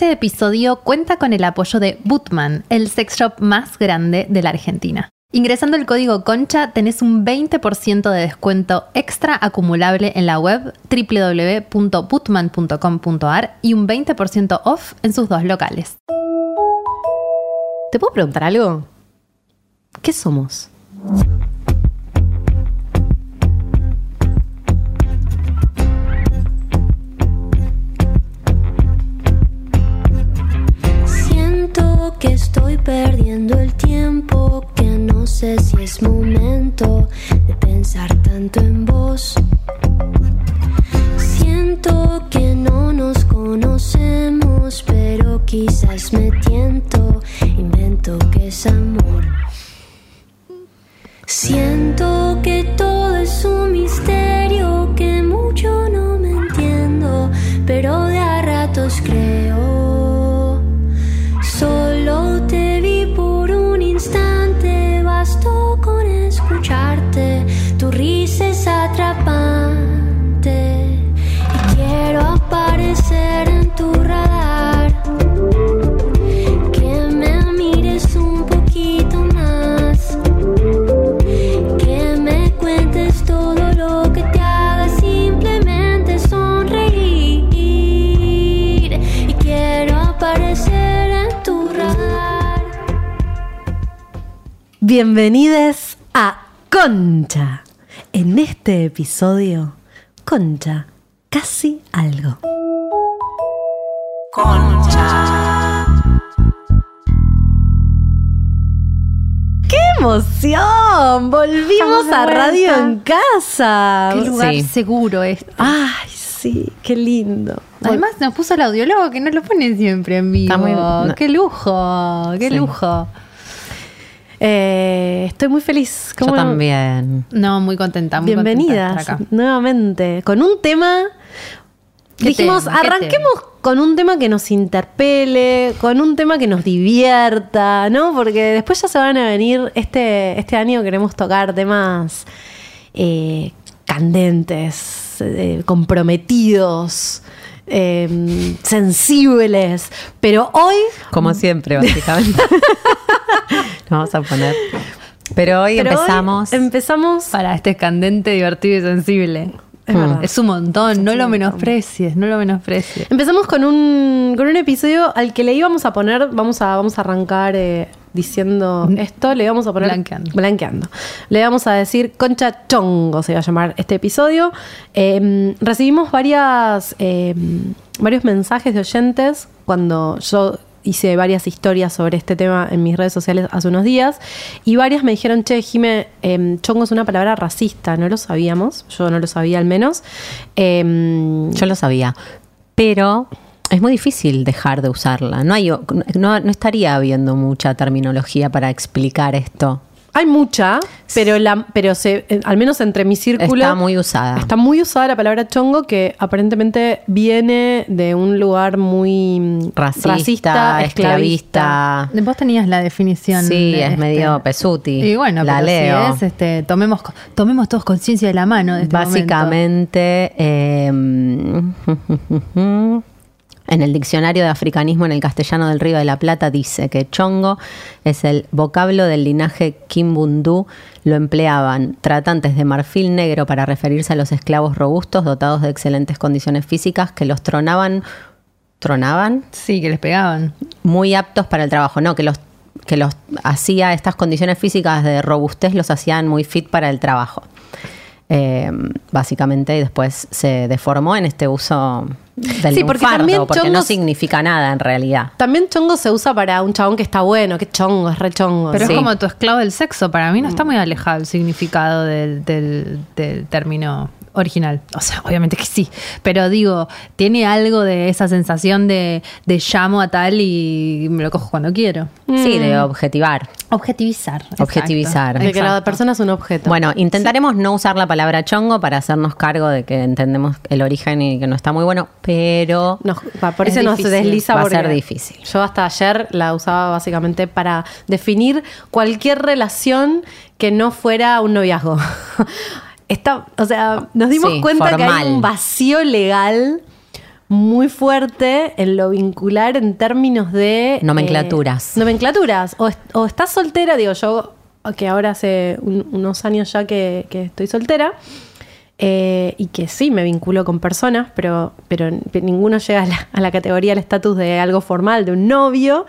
Este episodio cuenta con el apoyo de Bootman, el sex shop más grande de la Argentina. Ingresando el código CONCHA tenés un 20% de descuento extra acumulable en la web www.bootman.com.ar y un 20% off en sus dos locales. ¿Te puedo preguntar algo? ¿Qué somos? Que estoy perdiendo el tiempo, que no sé si es momento de pensar tanto en vos. Siento que no nos conocemos, pero quizás me tiento, invento que es amor. Siento que todo es un misterio, Bienvenidos a Concha. En este episodio, Concha, casi algo. ¡Qué emoción! Volvimos a Radio en Casa. Qué lugar Sí. seguro este. Ay, sí, qué lindo. Además nos puso el audiólogo que no lo pone siempre en vivo. Está muy- no. Qué lujo, qué Sí. lujo. Eh, estoy muy feliz. Yo ¿Cómo- también. No, muy contenta. Muy Bienvenidas acá. nuevamente con un tema. ¿Qué Dijimos, arranquemos con un tema que nos interpele, con un tema que nos divierta, ¿no? Porque después ya se van a venir, este, este año queremos tocar temas eh, candentes, eh, comprometidos, eh, sensibles, pero hoy Como siempre, básicamente. Nos vamos a poner. Pero hoy pero hoy empezamos. empezamos Para este es candente, divertido y sensible. Es un montón, no lo menosprecies, no lo menosprecies. Empezamos con un, con un episodio al que le íbamos a poner, vamos a, vamos a arrancar eh, diciendo esto, le íbamos a poner... Blanqueando. Blanqueando. Le íbamos a decir Concha Chongo, se va a llamar este episodio. Eh, recibimos varias, eh, varios mensajes de oyentes cuando yo hice varias historias sobre este tema en mis redes sociales hace unos días y varias me dijeron, che, Jime, eh, chongo es una palabra racista, no lo sabíamos, yo no lo sabía al menos. Yo lo sabía. Pero es muy difícil dejar de usarla. No, hay, no, no estaría habiendo mucha terminología para explicar esto. Hay mucha, pero la, pero se, eh, al menos entre mi círculo Está muy usada. está muy usada la palabra chongo que aparentemente viene de un lugar muy mm, Racista, esclavista. Vos tenías la definición. Sí, de es este- medio pesuti. Y bueno, la pero si leo. es, este, tomemos, tomemos todos conciencia de la mano. De este Básicamente, eh, en el diccionario de africanismo en el castellano del Río de la Plata dice que chongo es el vocablo del linaje Kimbundu. Lo empleaban tratantes de marfil negro para referirse a los esclavos robustos dotados de excelentes condiciones físicas que los tronaban, tronaban. Sí, que les pegaban. muy aptos para el trabajo, no, que los que los hacía estas condiciones físicas de robustez los hacían muy fit para el trabajo. Eh, básicamente y después se deformó en este uso del Sí, porque lunfardo, también porque no significa nada en realidad. También chongo se usa para un chabón que está bueno, que chongo, es re chongo. Pero Sí. es como tu esclavo del sexo. Para mí no está muy alejado el significado del, del- del término original. O sea, obviamente que sí. Pero digo, tiene algo de esa sensación de, de llamo a tal y me lo cojo cuando quiero. Sí, de objetivar. Objetivizar. exacto. Objetivizar. de que la persona es un objeto. Bueno, intentaremos no usar la palabra chongo para hacernos cargo de que entendemos el origen y que no está muy bueno, pero Nos- va, por Es eso nos desliza Va a ser difícil. Yo hasta ayer la usaba básicamente para definir cualquier relación que no fuera un noviazgo. Está, o sea, nos dimos Sí, cuenta que hay un vacío legal muy fuerte en lo vincular en términos de... Nomenclaturas. eh, nomenclaturas. O, est- o estás soltera, digo yo, que ahora hace un- unos años ya que, que estoy soltera. eh, y que sí me vinculo con personas, pero, pero ninguno llega a la, a la categoría, al estatus de algo formal, de un novio.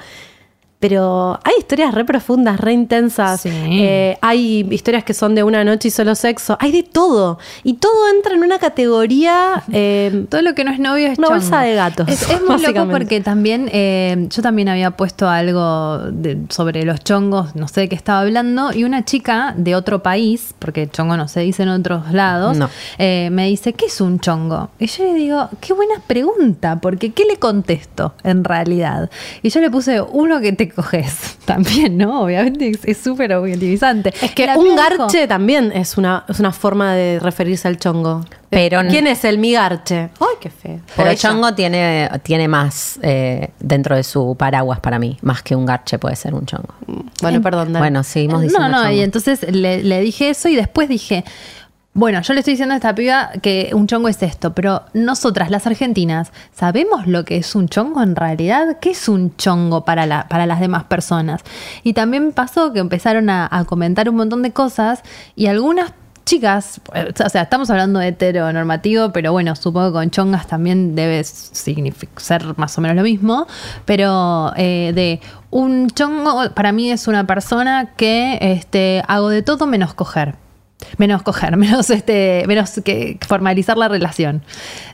Pero hay historias re profundas, re intensas. Sí. Eh, hay historias que son de una noche y solo sexo. Hay de todo. Y todo entra en una categoría. eh, Todo lo que no es novio es Una chongo. bolsa de gatos, Es, es muy loco porque también eh, yo también había puesto algo de- sobre los chongos, no sé de qué estaba hablando, y una chica de otro país, porque chongo no se dice en otros lados, No. me dice, ¿qué es un chongo? Y yo le digo, qué buena pregunta, porque ¿qué le contesto en realidad? Y yo le puse uno que te coges también, ¿no? Obviamente es- súper objetivizante. es que La un dijo, garche también es una, es una forma de referirse al chongo. Pero- ¿Quién es el mi garche? Ay, qué feo. Pero ella. chongo tiene, tiene más eh, dentro de su paraguas para mí, más que un garche puede ser un chongo. Bueno, perdón. dale. Bueno, seguimos No, diciendo no, chongo. y entonces le, le dije eso y después dije, bueno, yo le estoy diciendo a esta piba que un chongo es esto, pero nosotras, las argentinas, ¿sabemos lo que es un chongo en realidad? ¿Qué es un chongo para, para las demás personas? Y también pasó que empezaron a, comentar un montón de cosas y algunas chicas, eh, o sea, estamos hablando de heteronormativo, pero bueno, supongo que con chongas también debe ser más o menos lo mismo, pero eh, de un chongo para mí es una persona que este, hago de todo menos coger. Menos coger, menos este, menos que formalizar la relación.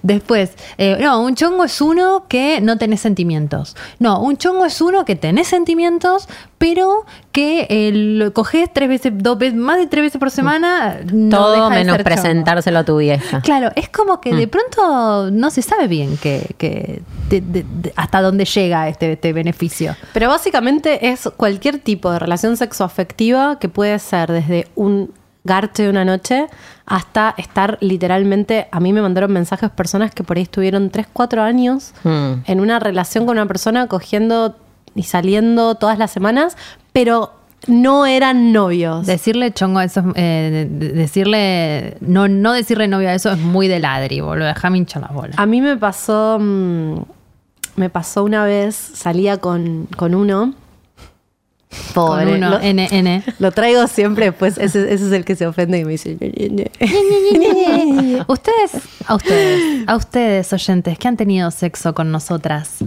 Después, eh, no, un chongo es uno que no tenés sentimientos. No, un chongo es uno que tenés sentimientos, pero que eh, lo coges tres veces, dos veces, más de tres veces por semana. no Todo deja de menos ser presentárselo a tu vieja. Claro, es como que Mm. de pronto no se sabe bien que, que de- de- de- hasta dónde llega este, este beneficio. Pero básicamente es cualquier tipo de relación sexoafectiva que puede ser desde un garche de una noche hasta estar literalmente. A mí me mandaron mensajes personas que por ahí estuvieron 3, 4 años Mm. en una relación con una persona cogiendo y saliendo todas las semanas, pero no eran novios. Decirle chongo a eso, es, eh, de- de- decirle, no, no decirle novio a eso es muy de ladri, boludo. Déjame hinchar las bolas. A mí me pasó. mm, me pasó una vez, salía con, con uno. Pobre. Con uno, lo, NN. lo traigo siempre, pues ese, ese es el que se ofende y me dice. ustedes, a ustedes, a ustedes oyentes que han tenido sexo con nosotras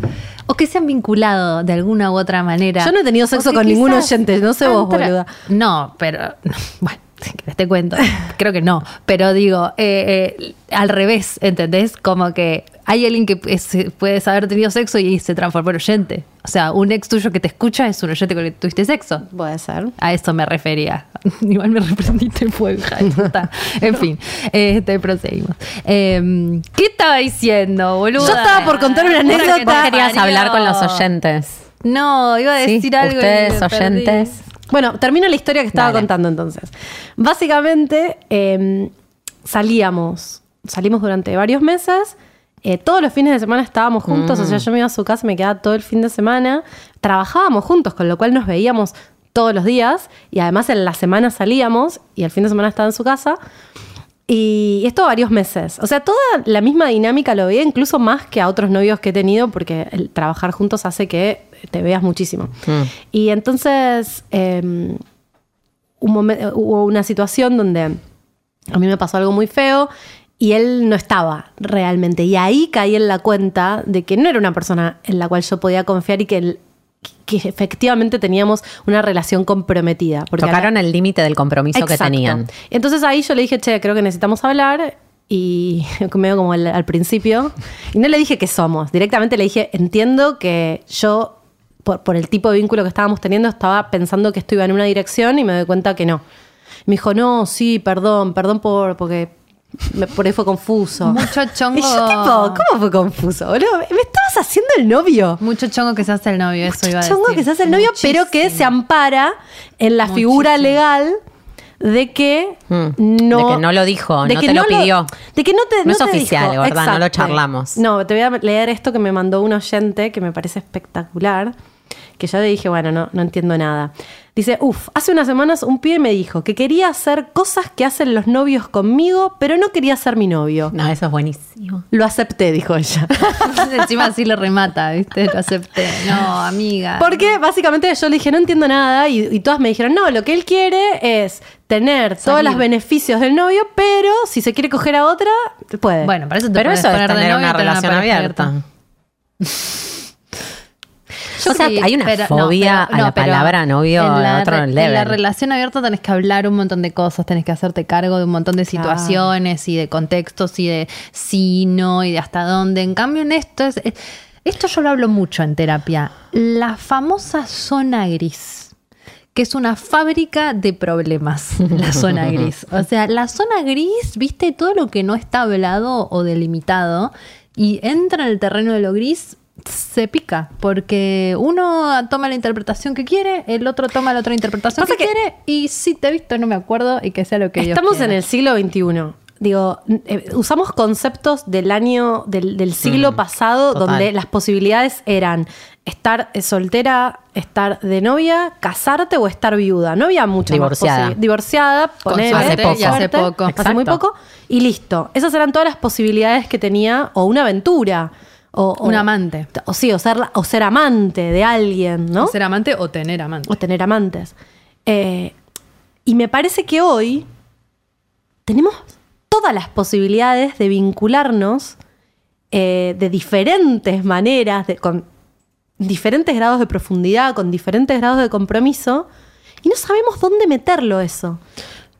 o que se han vinculado de alguna u otra manera. Yo no he tenido sexo con ningún oyente, no sé vos, boluda. No, pero no, bueno, te cuento. Creo que no, pero digo, eh, eh, al revés, ¿entendés? Como que hay alguien que es- puedes haber tenido sexo y se transformó en oyente. O sea, un ex tuyo que te escucha es un oyente con el que tuviste sexo. Puede ser. A eso me refería. Igual me reprendiste fue hija de puta. En fin, este, proseguimos. Eh, ¿Qué estaba diciendo, boludo? Yo estaba por contar una anécdota. Vos querías hablar con los oyentes. No, iba a Sí, decir algo. y ustedes perdí. oyentes. Bueno, termino la historia que estaba Dale. contando entonces. Básicamente, eh, salíamos, salimos durante varios meses. Eh, todos los fines de semana estábamos juntos, o sea, yo me iba a su casa y me quedaba todo el fin de semana. Trabajábamos juntos, con lo cual nos veíamos todos los días y además en la semana salíamos y el fin de semana estaba en su casa. Y esto varios meses. O sea, toda la misma dinámica lo veía, incluso más que a otros novios que he tenido, porque el trabajar juntos hace que te veas muchísimo. Mm. Y entonces eh, un hubo una situación donde a mí me pasó algo muy feo y él no estaba realmente. Y ahí caí en la cuenta de que no era una persona en la cual yo podía confiar y que, él- que efectivamente teníamos una relación comprometida. Porque acá- Tocaron el límite del compromiso que tenían. Entonces ahí yo le dije, che, creo que necesitamos hablar. Y medio como al, al principio. Y no le dije que somos. Directamente le dije, entiendo que yo, por, por el tipo de vínculo que estábamos teniendo, estaba pensando que esto iba en una dirección y me doy cuenta que no. Me dijo, no, sí, perdón, perdón por porque me- por ahí fue confuso. Mucho chongo. Y yo tipo, ¿cómo fue confuso? boludo? Me estabas haciendo el novio. Mucho chongo que se hace el novio, eso iba a decir. chongo que se hace el novio, pero que se ampara en la figura legal de que Mm, no de que no lo dijo, no te lo pidió. de que no te No es te oficial, dijo. ¿verdad? No lo charlamos. No, te voy a leer esto que me mandó un oyente que me parece espectacular. Que ya le dije, bueno, no, no entiendo nada. Dice, uff, hace unas semanas un pibe me dijo que quería hacer cosas que hacen los novios conmigo, pero no quería ser mi novio. No, eso es buenísimo. Lo acepté, dijo ella. Encima así lo remata, ¿viste? Lo acepté. No, amiga. Porque básicamente yo le dije, no entiendo nada, y, y todas me dijeron, no, lo que él quiere es tener todos los beneficios del novio, pero si se quiere coger a otra, puede. Bueno, para eso te Pero puedes eso es tener novio una relación pareja abierta. Yo O sea, sí, hay una pero- no, fobia pero- a no, la palabra novio en la otro En la relación abierta tenés que hablar un montón de cosas, tenés que hacerte cargo de un montón de situaciones y de contextos y de sí, no y de hasta dónde. En cambio, en esto es. es- Esto yo lo hablo mucho en terapia. La famosa zona gris. Que es una fábrica de problemas, la zona gris. O sea, la zona gris, viste, todo lo que no está hablado o delimitado y entra en el terreno de lo gris, se pica, porque uno toma la interpretación que quiere, el otro toma la otra interpretación que, que- quiere, y si te he visto no me acuerdo y que sea lo que Dios Estamos en el siglo XXI. Digo, eh, usamos conceptos del año, del, del siglo Mm, pasado, total. donde las posibilidades eran estar soltera, estar de novia, casarte o estar viuda. No había mucha Divorciada. Divorciada, ponele, Hace y hace poco. Hace muy poco. Y listo. Esas eran todas las posibilidades que tenía, o una aventura. O, o- Un amante. O sí, o ser, o ser amante de alguien, ¿no? Ser amante o tener amante. o tener amantes. Eh, y me parece que hoy tenemos todas las posibilidades de vincularnos eh, de diferentes maneras, de- con diferentes grados de profundidad, con diferentes grados de compromiso, y no sabemos dónde meterlo eso.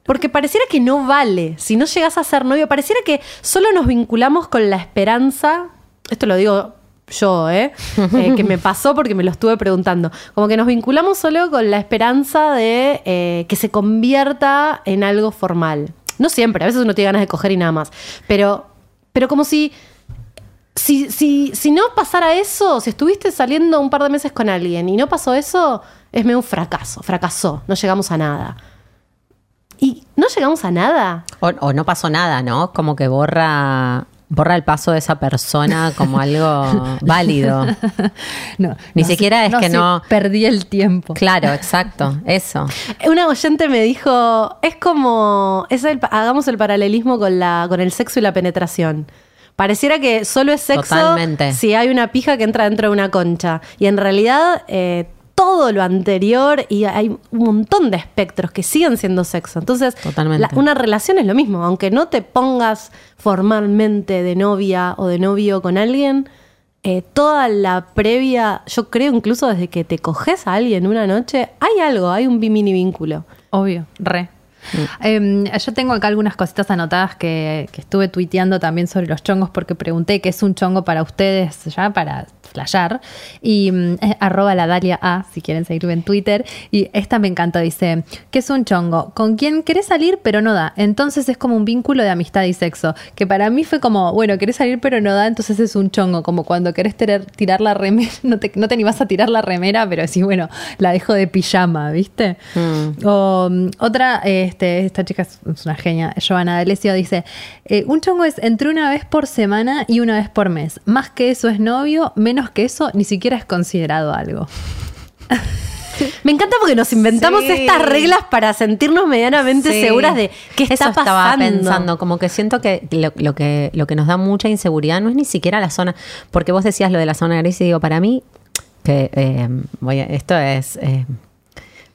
Porque pareciera que no vale. Si no llegas a ser novio, pareciera que solo nos vinculamos con la esperanza. Esto lo digo yo, ¿eh? Eh, que me pasó porque me lo estuve preguntando. Como que nos vinculamos solo con la esperanza de eh, que se convierta en algo formal. No siempre, a veces uno tiene ganas de coger y nada más. Pero, pero como si si, si, si no pasara eso, si estuviste saliendo un par de meses con alguien y no pasó eso, es medio un fracaso, fracasó, no llegamos a nada. Y no llegamos a nada. O, o no pasó nada, ¿no? Como que borra, borra el paso de esa persona como algo válido. No, Ni no siquiera es que sí, no- Perdí el tiempo. Claro, exacto, eso. Una oyente me dijo, es como, es el, hagamos el paralelismo con, la, con el sexo y la penetración. Pareciera que solo es sexo Totalmente. si hay una pija que entra dentro de una concha. Y en realidad eh, todo lo anterior y hay un montón de espectros que siguen siendo sexo. Entonces, Totalmente. la- una relación es lo mismo. Aunque no te pongas formalmente de novia o de novio con alguien, eh, toda la previa, yo creo incluso desde que te coges a alguien una noche, hay algo, hay un mini vínculo. Obvio, re. Eh, yo tengo acá algunas cositas anotadas que, que estuve tuiteando también sobre los chongos porque pregunté qué es un chongo para ustedes ya, para flashear. Y mm, arroba la Dalia A, si quieren seguirme en Twitter. Y esta me encantó, dice, ¿qué es un chongo? Con quien querés salir pero no da. Entonces es como un vínculo de amistad y sexo. Que para mí fue como, bueno, querés salir pero no da, entonces es un chongo. Como cuando querés tener- tirar la remera, no te, no te animás a tirar la remera, pero sí, bueno, la dejo de pijama, ¿viste? O mm, otra, este, esta chica es, es una genia, Giovanna D'Alessio dice, eh, un chongo es entre una vez por semana y una vez por mes. Más que eso es novio, menos que eso ni siquiera es considerado algo. Me encanta porque nos inventamos Sí. estas reglas para sentirnos medianamente Sí. seguras de qué está Eso pasando. estaba pensando, como que siento que lo, lo que lo que nos da mucha inseguridad no es ni siquiera la zona, porque vos decías lo de la zona gris y digo, para mí, que eh, voy a- esto es eh,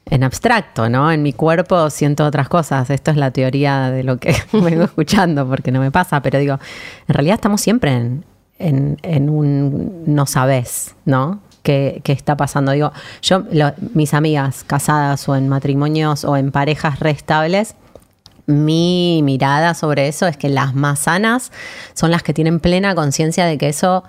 en abstracto, ¿no? En mi cuerpo siento otras cosas. Esto es la teoría de lo que vengo escuchando, porque no me pasa, pero digo, en realidad estamos siempre en, en, un no sabés, ¿no? ¿Qué, qué está pasando? Digo, yo, mis amigas casadas o en matrimonios o en parejas restables, mi mirada sobre eso es que las más sanas son las que tienen plena conciencia de que eso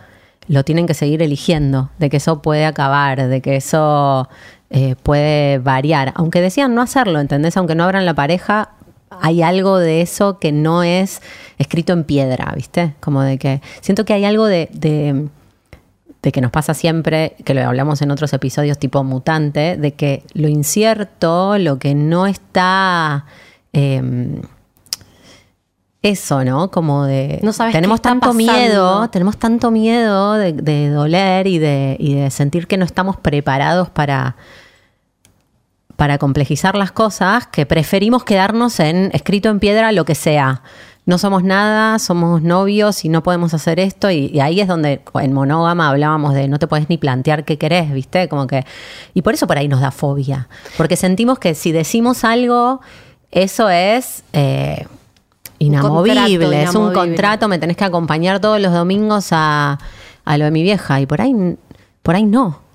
lo tienen que seguir eligiendo, de que eso puede acabar, de que eso eh, puede variar. Aunque decían no hacerlo, ¿entendés? Aunque no abran la pareja, hay algo de eso que no es escrito en piedra, ¿viste? Como de que siento que hay algo de, de, de que nos pasa siempre, que lo hablamos en otros episodios tipo mutante, de que lo incierto, lo que no está... eh, eso, ¿no? Como de... No sabes tenemos qué está tanto pasando. miedo, tenemos tanto miedo de, de doler y de, y de sentir que no estamos preparados para, para complejizar las cosas, que preferimos quedarnos en escrito en piedra lo que sea. No somos nada, somos novios y no podemos hacer esto. Y, y ahí es donde en monógama hablábamos de no te puedes ni plantear qué querés, ¿viste? Como que. Y por eso por ahí nos da fobia. Porque sentimos que si decimos algo, eso es. eh, inamovible, es un inamovible. contrato, me tenés que acompañar todos los domingos a, a lo de mi vieja. Y por ahí, por ahí no.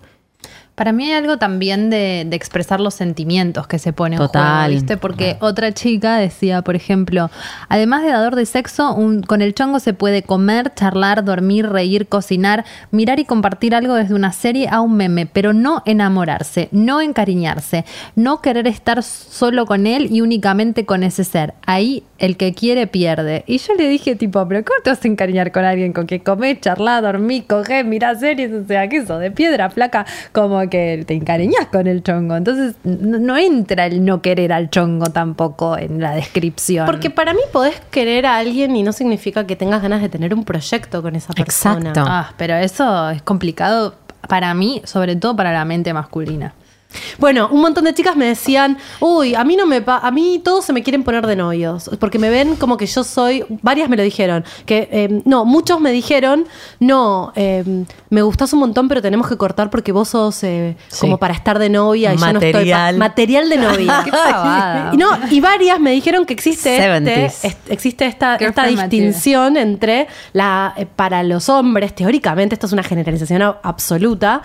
Para mí hay algo también de, de expresar los sentimientos que se pone en Total. juego, ¿viste? Porque otra chica decía, por ejemplo, además de dador de sexo, un- con el chongo se puede comer, charlar, dormir, reír, cocinar, mirar y compartir algo desde una serie a un meme, pero no enamorarse, no encariñarse, no querer estar solo con él y únicamente con ese ser. Ahí el que quiere pierde. Y yo le dije, tipo, pero ¿cómo te vas a encariñar con alguien con que comés, charlás, dormís, cogés, mirás series? O sea, ¿qué eso? De piedra, flaca, como que te encariñas con el chongo. Entonces, no, no entra el no querer al chongo tampoco en la descripción. Porque para mí podés querer a alguien y no significa que tengas ganas de tener un proyecto con esa persona. Exacto. Ah, pero eso es complicado para mí, sobre todo para la mente masculina. Bueno, un montón de chicas me decían, uy, a mí no me pa- a mí todos se me quieren poner de novios, porque me ven como que yo soy, varias me lo dijeron, que eh, no, muchos me dijeron, no, eh, me gustás un montón, pero tenemos que cortar porque vos sos eh, Sí. como para estar de novia y yo no estoy Material. de novia. Qué y, no, y varias me dijeron que existe este, 70s. est- existe esta, esta Girlfriend material. distinción entre la eh, para los hombres, teóricamente, esto es una generalización absoluta.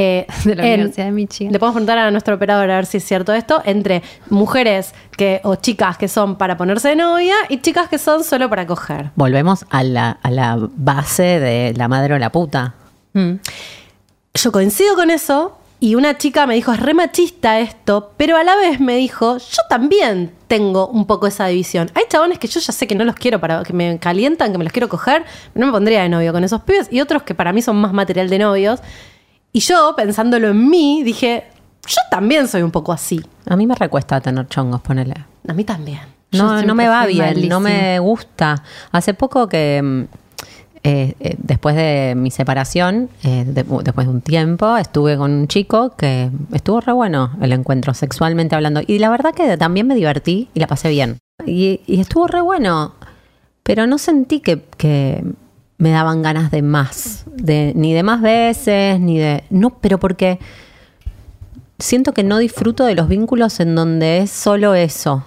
Eh, De la en- Universidad de Michigan. le podemos preguntar a nuestro operador a ver si es cierto esto, entre mujeres que o chicas que son para ponerse de novia y chicas que son solo para coger. Volvemos a la, a la base de la madre o la puta. Mm. Yo coincido con eso y una chica me dijo, es re machista esto, pero a la vez me dijo, yo también tengo un poco esa división. Hay chabones que yo ya sé que no los quiero para que me calientan, que me los quiero coger, no me pondría de novio con esos pibes y otros que para mí son más material de novios. Y yo, pensándolo en mí, dije, yo también soy un poco así. A mí me recuesta tener chongos, ponele. A mí también. No, no me va bien, no me gusta. Hace poco que, mm, eh, eh, después de mi separación, eh, de- después de un tiempo, estuve con un chico que estuvo re bueno el encuentro, sexualmente hablando. Y la verdad que también me divertí y la pasé bien. Y, y estuvo re bueno, pero no sentí que, que me daban ganas de más, de, ni de más veces, ni de... No, pero porque siento que no disfruto de los vínculos en donde es solo eso.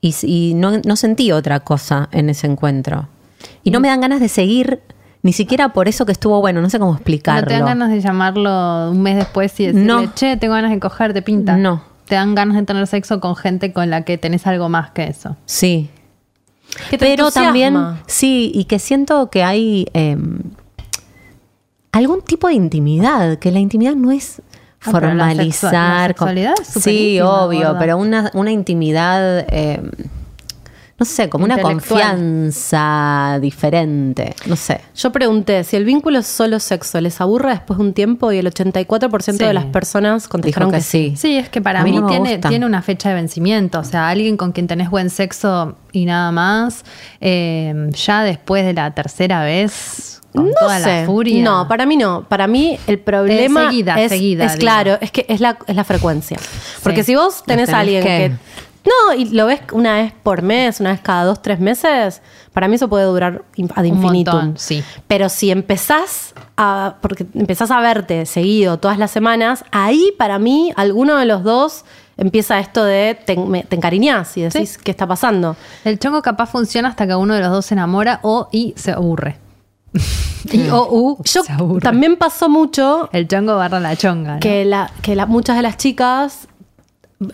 Y, no, no sentí otra cosa en ese encuentro. Y no me dan ganas de seguir, ni siquiera por eso que estuvo bueno, no sé cómo explicarlo. ¿No te dan ganas de llamarlo un mes después y decirle, No. che, tengo ganas de coger, te pinta? No. Te dan ganas de tener sexo con gente con la que tenés algo más que eso. Sí. Que te Pero entusiasma. también, sí, y que siento que hay eh, algún tipo de intimidad, que la intimidad no es Ah, la sexua- la formalizar. sexualidad es sí, obvio, gorda. pero una, una intimidad, eh, no sé, como una confianza diferente, no sé. Yo pregunté, si el vínculo es solo sexo, ¿les aburre después de un tiempo? Y el 84% Sí. de las personas contestaron Dijo que, que sí. sí. Es que para A mí mí, no me tiene, gusta. tiene una fecha de vencimiento. O sea, alguien con quien tenés buen sexo y nada más, eh, ya después de la tercera vez, con No toda sé. la furia. No, para mí no. Para mí el problema Eh, seguida, es, seguida, es claro, es que es la, es la frecuencia. Porque si vos tenés, tenés a alguien que- que... No, y lo ves una vez por mes, una vez cada dos, tres meses, para mí eso puede durar ad infinitum. sí. Pero si empezás a... Porque empezás a verte seguido todas las semanas, ahí para mí alguno de los dos empieza esto de te, me- te encariñás y decís qué está pasando. El chongo capaz funciona hasta que uno de los dos se enamora o y se aburre. y o u Yo se aburre. también pasó mucho El chongo barra la chonga. ¿no? que, la, que la- muchas de las chicas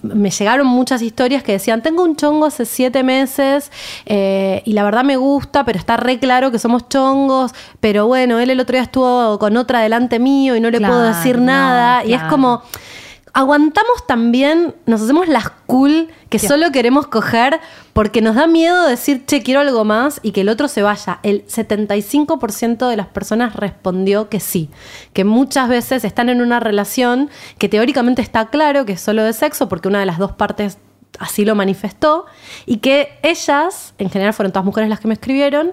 me llegaron muchas historias que decían, tengo un chongo hace siete meses eh, y la verdad me gusta, pero está re claro que somos chongos, pero bueno, él el otro día estuvo con otra delante mío y no le puedo decir no, nada. Y es como, aguantamos también, nos hacemos las cool que solo queremos coger porque nos da miedo decir, che, quiero algo más y que el otro se vaya. El 75% de las personas respondió que sí, que muchas veces están en una relación que teóricamente está claro que es solo de sexo porque una de las dos partes así lo manifestó, y que ellas, en general fueron todas mujeres las que me escribieron,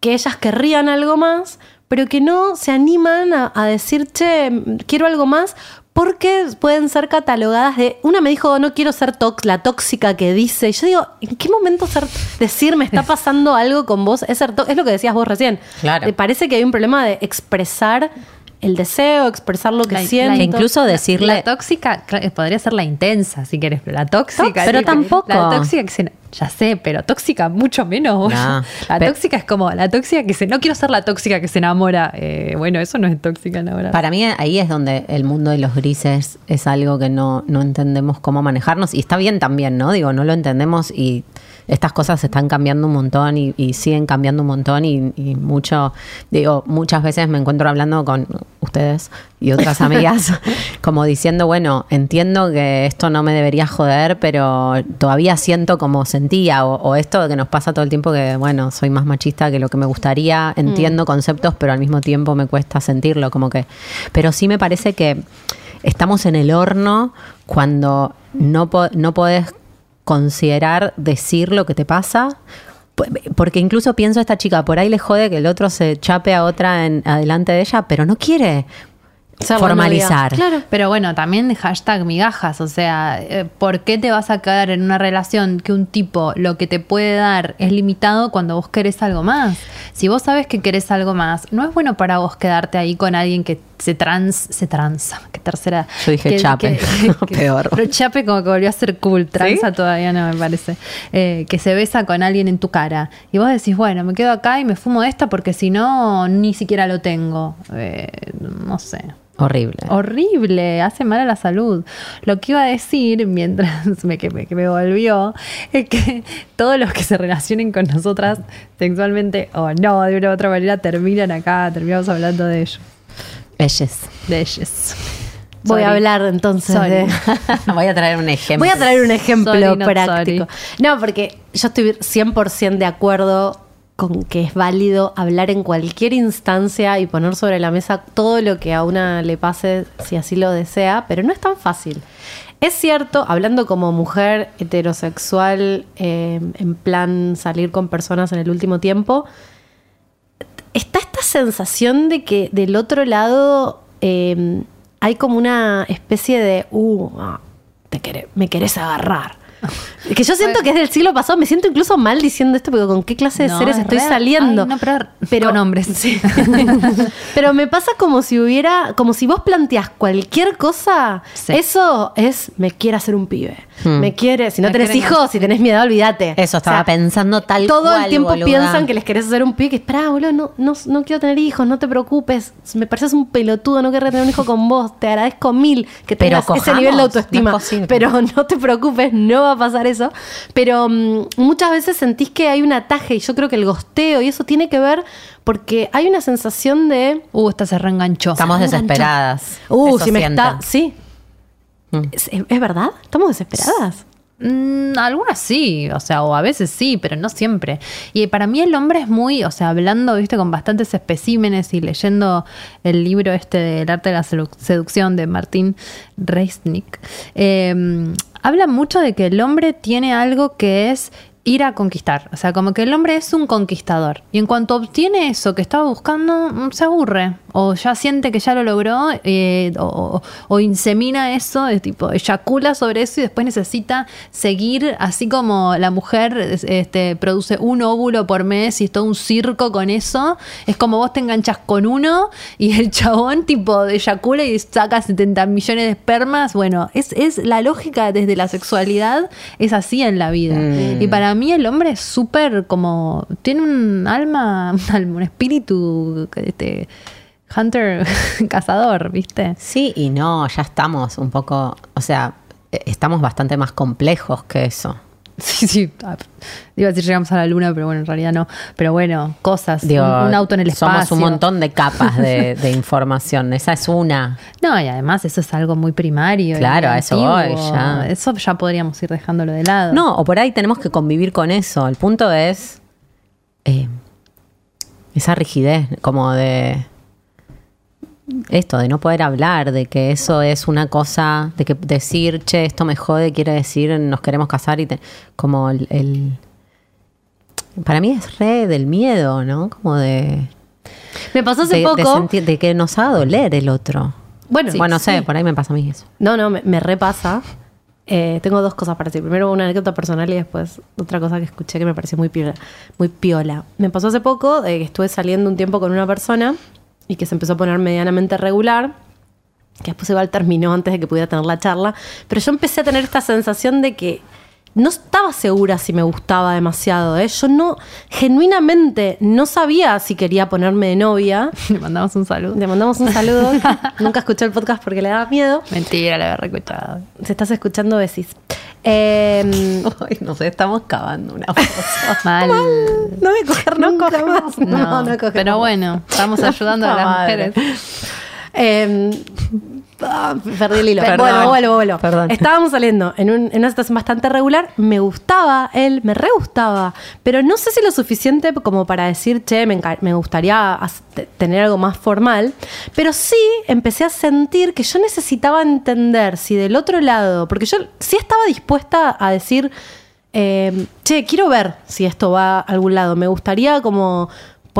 que ellas querrían algo más, pero que no se animan a, a decir, che, quiero algo más, porque pueden ser catalogadas de. Una me dijo, no quiero ser tox, la tóxica que dice. Y yo digo, ¿en qué momento ser, decir me está pasando algo con vos? Es, ser es lo que decías vos recién. Claro. Me parece que hay un problema de expresar el deseo, expresar lo que La- siento. Incluso decirle. La tóxica cla- podría ser la intensa, si querés, pero la tóxica. Pero sí, tampoco. La tóxica que se. Ya sé, pero tóxica mucho menos. No, la tóxica es como la tóxica que se. No quiero ser la tóxica que se enamora. Eh, bueno, eso no es tóxica enamorada. Para mí ahí es donde el mundo de los grises es algo que no, no entendemos cómo manejarnos. Y está bien también, ¿no? Digo, no lo entendemos y estas cosas están cambiando un montón y, y siguen cambiando un montón y, y mucho, digo, muchas veces me encuentro hablando con ustedes y otras amigas como diciendo, bueno, entiendo que esto no me debería joder, pero todavía siento como sentía o, o esto que nos pasa todo el tiempo que, bueno, soy más machista que lo que me gustaría, entiendo conceptos, pero al mismo tiempo me cuesta sentirlo, como que, pero sí me parece que estamos en el horno cuando no, po- no podés considerar decir lo que te pasa. Porque incluso pienso a esta chica, por ahí le jode que el otro se chape a otra en, adelante de ella, pero no quiere Formalizar. Claro. Pero bueno, también hashtag migajas, o sea, eh, ¿por qué te vas a quedar en una relación que un tipo lo que te puede dar es limitado cuando vos querés algo más? Si vos sabes que querés algo más, no es bueno para vos quedarte ahí con alguien que se trans, se transa, que tercera. Yo dije que- chape, peor. Pero chape como que volvió a ser cool, transa todavía no me parece. Eh, que se besa con alguien en tu cara y vos decís, bueno, me quedo acá y me fumo esta porque si no, ni siquiera lo tengo. Eh, no sé. Horrible. Horrible, hace mal a la salud. Lo que iba a decir mientras me, que, me, que me volvió es que todos los que se relacionen con nosotras sexualmente o no, de una u otra manera, terminan acá, terminamos hablando de ellos, Ellos. de ellos. Voy a hablar entonces de. Voy a traer un ejemplo. Voy a traer un ejemplo Sorry, práctico. No, porque yo estoy 100% de acuerdo con que es válido hablar en cualquier instancia y poner sobre la mesa todo lo que a una le pase si así lo desea, pero no es tan fácil. Es cierto, hablando como mujer heterosexual, eh, en plan salir con personas en el último tiempo, está esta sensación de que del otro lado eh, hay como una especie de, uh, ah, te queré- me querés agarrar. Que yo siento que es del siglo pasado, me siento incluso mal diciendo esto, porque con qué clase de No, seres es estoy real. saliendo. Ay, no, pero con hombres. Sí. pero me pasa como si hubiera, como si vos planteás cualquier cosa, Sí. eso es, me quiere hacer un pibe. Hmm. Me quiere, si no Me tenés quieren hijos, si tenés miedo, olvídate. Eso estaba O sea, pensando tal todo cual, el tiempo boluda. piensan que les querés hacer un pibe, que espera, boludo, no, no, no quiero tener hijos, no te preocupes, me pareces un pelotudo, no querré tener un hijo con vos, te agradezco mil que Pero tengas ese nivel de no autoestima, es pero no te preocupes, no va a pasar eso. Pero mm, muchas veces sentís que hay un ataje y yo creo que el gosteo y eso tiene que ver porque hay una sensación de... Uh, esta se reenganchó. Estamos desesperadas. Uh, Eso si me está... Sí. Mm. ¿Es, es verdad? ¿Estamos desesperadas? Mm, algunas sí, o sea, o a veces sí, pero no siempre. Y para mí el hombre es muy, o sea, hablando, viste, con bastantes especímenes y leyendo el libro este del arte de la sedu- seducción de Martín Reisnick, eh, habla mucho de que el hombre tiene algo que es ir a conquistar. O sea, como que el hombre es un conquistador. Y en cuanto obtiene eso que estaba buscando, mm, se aburre. O ya siente que ya lo logró, eh, o, o- insemina eso, es tipo, eyacula sobre eso y después necesita seguir, así como la mujer es- este, produce un óvulo por mes y es todo un circo con eso. Es como vos te enganchas con uno y el chabón, tipo, eyacula y saca 70 millones de espermas. Bueno, es, es la lógica desde la sexualidad, es así en la vida. Mm. Y para mí el hombre es súper como. Tiene un alma, un alma, un espíritu. Este, Hunter cazador, ¿viste? Sí y no, ya estamos un poco, o sea, eh, estamos bastante más complejos que eso. Sí, sí. Iba a decir llegamos a la luna, pero bueno, en realidad no. Pero bueno, cosas. Digo, un, un auto en el espacio. Somos un montón de capas de, de información. Esa es una. No, y además eso es algo muy primario. Claro, a eso voy, ya. Eso ya podríamos ir dejándolo de lado. No, o por ahí tenemos que convivir con eso. El punto es eh, esa rigidez, como de esto, de no poder hablar, de que eso es una cosa, de que decir, che, esto me jode, quiere decir, nos queremos casar y te- como el, el- Para mí es re del miedo, ¿no? Como de... Me pasó hace de, de poco. sentir- de que nos haga doler el otro. Bueno, bueno, no sé, sí. por ahí me pasa a mí eso. No, no, me, me repasa. Eh, tengo dos cosas para decir. Primero una anécdota personal y después otra cosa que escuché que me pareció muy piola. Muy piola. Me pasó hace poco de que estuve saliendo un tiempo con una persona y que se empezó a poner medianamente regular, que después igual terminó antes de que pudiera tener la charla, pero yo empecé a tener esta sensación de que no estaba segura si me gustaba demasiado. ¿eh? Yo no, genuinamente, no sabía si quería ponerme de novia. Le mandamos un saludo. Le mandamos un saludo. Nunca escuché el podcast porque le daba miedo. Mentira, le había escuchado. Si estás escuchando, besis. Eh, Ay, no sé, estamos cavando una fosa. Mal. no voy a coger No cogemos. más. No, cogemos. pero bueno, estamos ayudando a las madre. mujeres. Eh, ah, perdí el hilo. Perdón. Vuelvo, vuelvo, vuelvo. Perdón. Estábamos saliendo en, un- en una situación bastante regular. Me gustaba él, me re gustaba. Pero no sé si lo suficiente como para decir, che, me, gustaría tener algo más formal. Pero sí empecé a sentir que yo necesitaba entender si del otro lado, porque yo sí estaba dispuesta a decir, eh, che, quiero ver si esto va a algún lado. Me gustaría como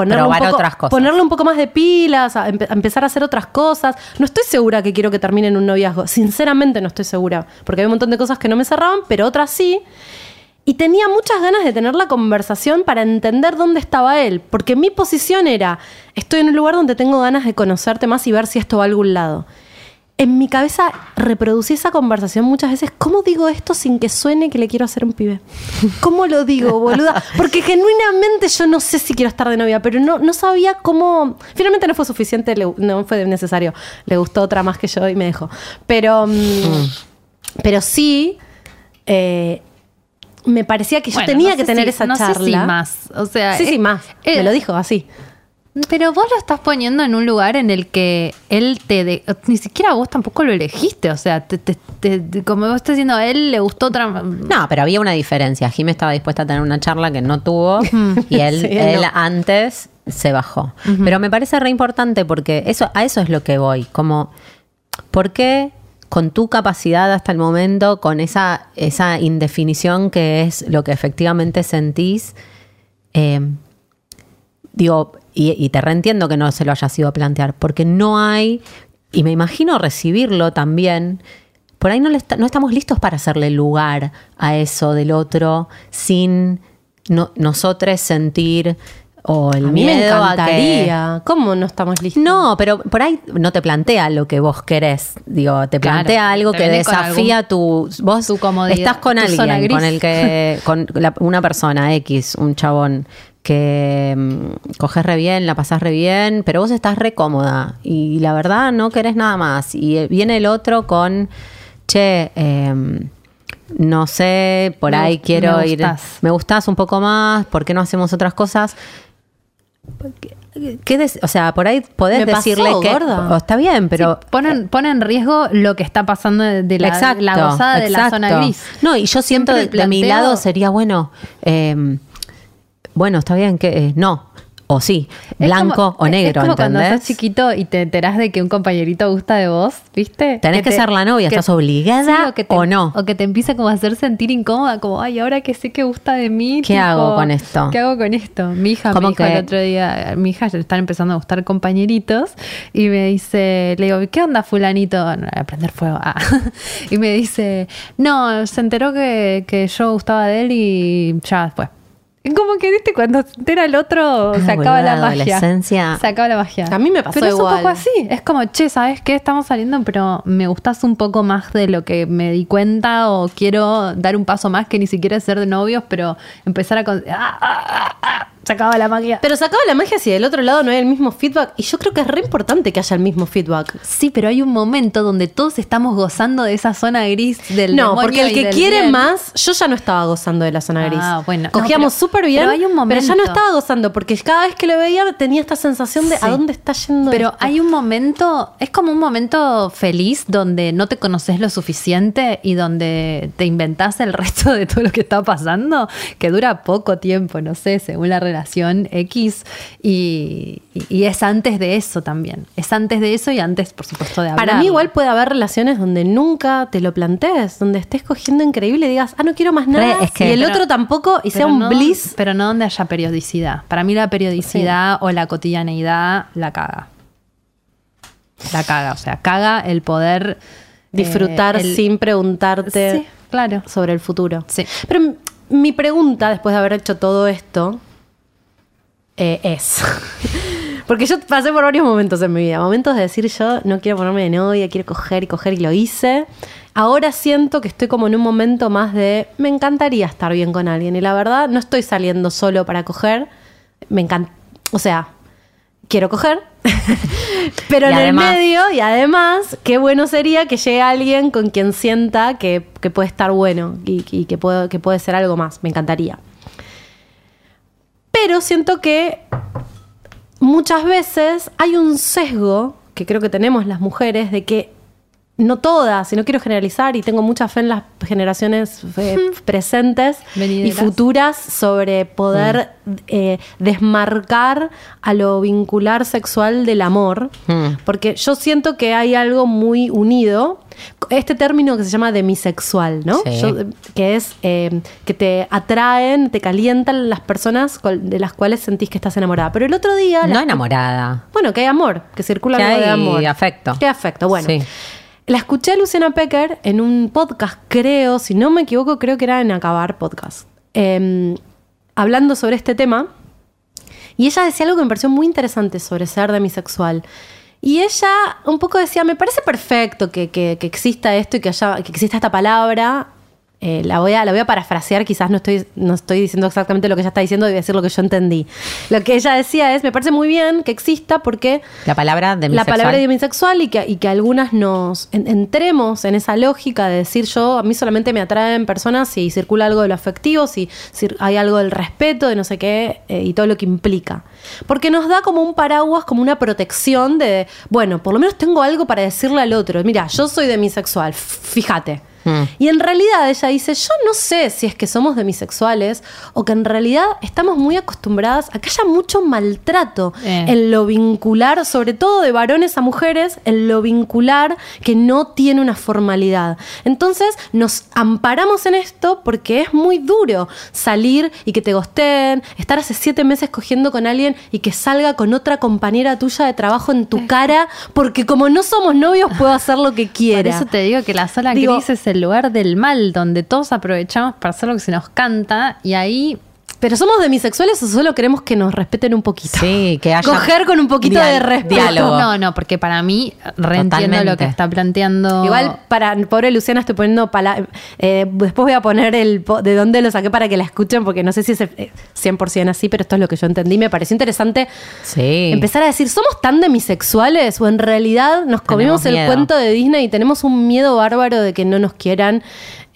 ponerle un poco, otras cosas. ponerle un poco más de pilas, a, empe- a empezar a hacer otras cosas. No estoy segura que quiero que termine en un noviazgo. Sinceramente no estoy segura. Porque hay un montón de cosas que no me cerraban, pero otras sí. Y tenía muchas ganas de tener la conversación para entender dónde estaba él. Porque mi posición era, estoy en un lugar donde tengo ganas de conocerte más y ver si esto va a algún lado. En mi cabeza reproducí esa conversación muchas veces. ¿Cómo digo esto sin que suene que le quiero hacer un pibe? ¿Cómo lo digo, boluda? Porque genuinamente yo no sé si quiero estar de novia, pero no, no sabía cómo. Finalmente no fue suficiente, le- no fue necesario. Le gustó otra más que yo y me dejó. Pero, mm, pero sí, eh, me parecía que yo Bueno, tenía no que sé tener si- esa no sé charla. si más. O sea, Sí, sí, eh, más. eh, me lo dijo así. Pero vos lo estás poniendo en un lugar en el que él te... de- ni siquiera vos tampoco lo elegiste. O sea, te, te- te- te- como vos estás diciendo, a él le gustó otra... No, pero había una diferencia. Jimmy estaba dispuesta a tener una charla que no tuvo y él, Sí, él él no. antes se bajó. Pero me parece re importante porque eso, a eso es lo que voy. Como, ¿por qué con tu capacidad hasta el momento, con esa, esa indefinición que es lo que efectivamente sentís, eh, digo, y, y te reentiendo que no se lo hayas ido a plantear, porque no hay, y me imagino recibirlo también, por ahí no, le está- no estamos listos para hacerle lugar a eso del otro sin no- nosotros sentir o el a mí me miedo a que... encantaría. ¿Cómo no estamos listos? No, pero por ahí no te plantea lo que vos querés. Digo, te Claro, plantea algo te que desafía tu. Vos tu comodidad, estás con alguien, con el que. con la- una persona X, un chabón, que mm, coges re bien, la pasás re bien, pero vos estás re cómoda. Y la verdad no querés nada más. Y eh, viene el otro con. Che, em, no sé, por Me ahí quiero me ir. Me gustás un poco más, ¿por qué no hacemos otras cosas? ¿Qué des- o sea, por ahí podés pasó, decirle que gorda. oh, está bien, pero Sí, pone, en- pone en riesgo lo que está pasando de, la, exacto, la gozada de la zona gris. No, y yo siento de, Siempre de mi planteo- lado sería bueno, eh, bueno, está bien que eh, no o sí, blanco como- o negro, Es como cuando sos chiquito y te enterás de que un compañerito gusta de vos, ¿viste? Tenés que te- ser la novia, ¿estás obligada que te- o no? O que te empieza como a hacer sentir incómoda, como, ay, ahora que sé que gusta de mí. ¿Qué hago con esto? ¿Qué hago con esto? Mi hija dijo que- el otro día, mi hija le están empezando a gustar compañeritos y me dice, le digo, ¿qué onda fulanito? No, a prender fuego. Ah. y me dice, no, se enteró que, que yo gustaba de él y ya fue. Como que, viste, cuando se entera el otro, Ah, se acaba la magia. Se acaba la magia. A mí me pasó Pero es igual. un poco así. Es como, che, ¿sabes qué? Estamos saliendo, pero me gustas un poco más de lo que me di cuenta o quiero dar un paso más que ni siquiera ser de novios, pero empezar a... con- ¡Ah, ah, ah, ah! Se acaba la magia. Pero se acaba la magia si del otro lado no hay el mismo feedback. Y yo creo que es re importante que haya el mismo feedback. Sí, pero hay un momento donde todos estamos gozando de esa zona gris del No, porque el que quiere bien. más, yo ya no estaba gozando de la zona gris. Ah, bueno. No, Cogíamos pero- súper bien, pero hay un pero ya no momento. estaba gozando, porque cada vez que lo veía tenía esta sensación de Sí. ¿a dónde está yendo Pero esto? hay un momento, es como un momento feliz donde no te conoces lo suficiente y donde te inventás el resto de todo lo que está pasando, que dura poco tiempo, no sé, según la relación relación X y, y es antes de eso también. Es antes de eso y antes, por supuesto, de hablar. Para mí igual puede haber relaciones donde nunca te lo plantees, donde estés cogiendo increíble y digas, ah, no quiero más nada, Re, es que- y el Pero- otro tampoco, y sea un no- bliss. Pero no donde haya periodicidad. Para mí la periodicidad o la cotidianeidad la caga. La caga, o sea, caga el poder Disfrutar eh, el- sin preguntarte Sí, claro. sobre el futuro. Sí. Pero mi pregunta, después de haber hecho todo esto, eh, es. Porque yo pasé por varios momentos en mi vida. Momentos de decir yo no quiero ponerme de novia, quiero coger y coger y lo hice. Ahora siento que estoy como en un momento más de me encantaría estar bien con alguien. Y la verdad, no estoy saliendo solo para coger. Me encanta. O sea, quiero coger. Pero Y en además- el medio, y además, qué bueno sería que llegue alguien con quien sienta que, que puede estar bueno y, y que, puede, que puede ser algo más. Me encantaría. Pero siento que muchas veces hay un sesgo que creo que tenemos las mujeres de que no todas, y no quiero generalizar, y tengo mucha fe en las generaciones eh, presentes y futuras sobre poder eh, desmarcar a lo vincular sexual del amor, Mm. porque yo siento que hay algo muy unido. Este término que se llama demisexual, ¿no? Sí. Yo, que es eh, que te atraen, te calientan las personas de las cuales sentís que estás enamorada. Pero el otro día... No la- enamorada. Bueno, que hay amor, que circula Que algo de amor. afecto. Que afecto, bueno. Sí. La escuché a Luciana Pecker en un podcast, creo, si no me equivoco, creo que era en Acabar Podcast, eh, hablando sobre este tema. Y ella decía algo que me pareció muy interesante sobre ser demisexual. Y ella un poco decía, me parece perfecto que, que- que exista esto y que, haya, que exista esta palabra. Eh, la, voy a, la voy a parafrasear, quizás no estoy, no estoy diciendo exactamente lo que ella está diciendo, voy a decir lo que yo entendí. Lo que ella decía es, me parece muy bien que exista porque La palabra de la palabra demisexual y que, y que algunas nos en- entremos en esa lógica de decir yo, a mí solamente me atraen personas si circula algo de lo afectivo, si, si hay algo del respeto, de no sé qué, eh, y todo lo que implica. Porque nos da como un paraguas, como una protección de, bueno, por lo menos tengo algo para decirle al otro. Mira, yo soy demisexual, fíjate. Mm. Y en realidad ella dice, yo no sé si es que somos demisexuales o que en realidad estamos muy acostumbradas a que haya mucho maltrato Eh. en lo vincular, sobre todo de varones a mujeres, en lo vincular que no tiene una formalidad. Entonces nos amparamos en esto porque es muy duro salir y que te gosteen, estar hace siete meses cogiendo con alguien y que salga con otra compañera tuya de trabajo en tu cara, porque como no somos novios puedo hacer lo que Por quiera. eso te digo que la zona Digo- gris es el lugar del mal, donde todos aprovechamos para hacer lo que se nos canta y ahí Pero somos demisexuales o solo queremos que nos respeten un poquito. Sí, que haya Coger con un poquito de respeto. diálogo. No, no, porque para mí reentiendo Totalmente. lo que está planteando. Igual, para pobre Luciana, estoy poniendo pala- eh, después voy a poner el po- de dónde lo saqué para que la escuchen, porque no sé si es eh, 100% así, pero esto es lo que yo entendí. Me pareció interesante Sí. empezar a decir, ¿somos tan demisexuales? O en realidad nos comimos el miedo. cuento de Disney y tenemos un miedo bárbaro de que no nos quieran,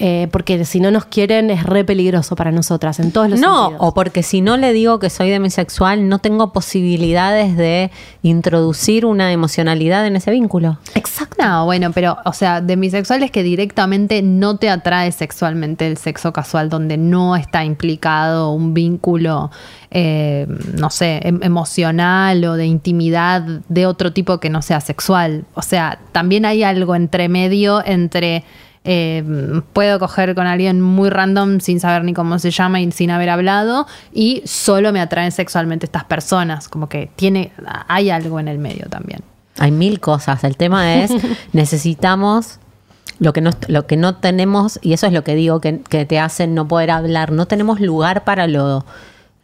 eh, porque si no nos quieren es re peligroso para nosotras, en todos los No, sentidos. o porque si no le digo que soy demisexual, no tengo posibilidades de introducir una emocionalidad en ese vínculo. Exacto. No, bueno, pero, o sea, demisexual es que directamente no te atrae sexualmente el sexo casual, donde no está implicado un vínculo, eh, no sé, em- emocional o de intimidad de otro tipo que no sea sexual. O sea, también hay algo entre medio entre. Eh, puedo coger con alguien muy random sin saber ni cómo se llama y sin haber hablado y solo me atraen sexualmente estas personas como que tiene hay algo en el medio también Hay mil cosas. El tema es, necesitamos lo que no, lo que no tenemos, y eso es lo que digo que, que te hacen no poder hablar. No tenemos lugar para lo,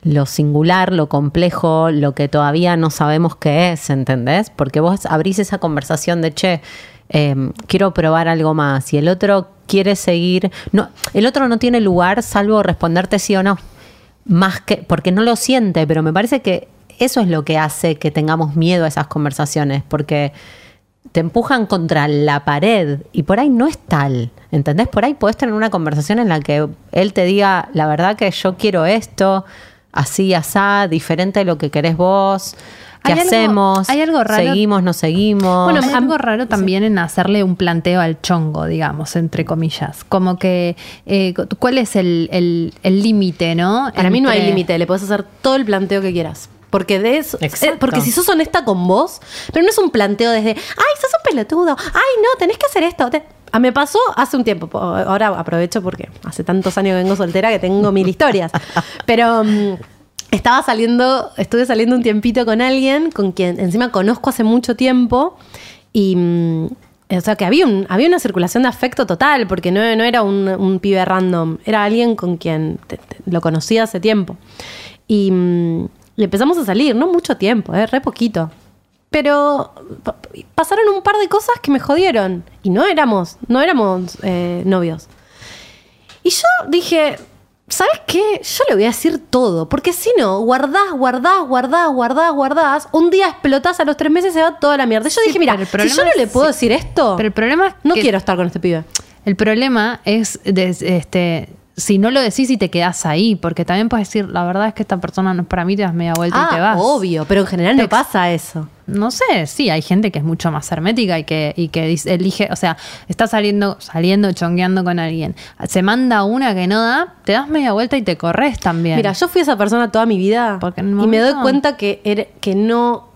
lo singular, lo complejo, lo que todavía no sabemos qué es, ¿entendés? Porque vos abrís esa conversación de, che, eh, quiero probar algo más, y el otro quiere seguir. No, el otro no tiene lugar salvo responderte sí o no más que porque no lo siente, pero me parece que eso es lo que hace que tengamos miedo a esas conversaciones, porque te empujan contra la pared y por ahí no es tal, ¿entendés? Por ahí podés tener una conversación en la que él te diga, la verdad que yo quiero esto, así, asá, diferente de lo que querés vos. ¿Qué Hay algo- hacemos? hay algo raro- ¿Seguimos, no seguimos? Bueno, hay algo raro también en hacerle un planteo al chongo, digamos, entre comillas. Como que, eh, ¿cuál es el el- el límite, no? Para mí no hay límite, le puedes hacer todo el planteo que quieras. Porque de eso, Exacto. eh, porque si sos honesta con vos, pero no es un planteo desde, ay, sos un pelotudo, ay, no, tenés que hacer esto. Te- Ah, me pasó hace un tiempo, po- ahora aprovecho porque hace tantos años que vengo soltera que tengo mil historias. Pero mm, estaba saliendo, estuve saliendo un tiempito con alguien con quien encima conozco hace mucho tiempo y mm, o sea que había, un, había una circulación de afecto total, porque no, no era un, pibe random, era alguien con quien lo conocía hace tiempo. Y, mm, y empezamos a salir, no mucho tiempo, eh, re poquito. Pero pa- pasaron un par de cosas que me jodieron. Y no éramos, no éramos eh, novios. Y yo dije, ¿sabes qué? Yo le voy a decir todo. Porque si no, guardás, guardás, guardás, guardás, guardás. Un día explotás, a los tres meses se va toda la mierda. Yo Sí, dije, mira, si yo no le puedo decir esto, Pero el problema es no que- quiero estar con este pibe. El problema es, des- este, si no lo decís y te quedás ahí, porque también puedes decir, la verdad es que esta persona no es para mí, te das media vuelta y te Ah, vas. obvio, pero en general no pasa eso. No sé, sí, hay gente que es mucho más hermética y que, y que dice- elige, o sea, está saliendo, saliendo, chongueando con alguien. Se manda una que no da, te das media vuelta y te corres también. Mira, yo fui esa persona toda mi vida Porque y me doy cuenta que, era- que no,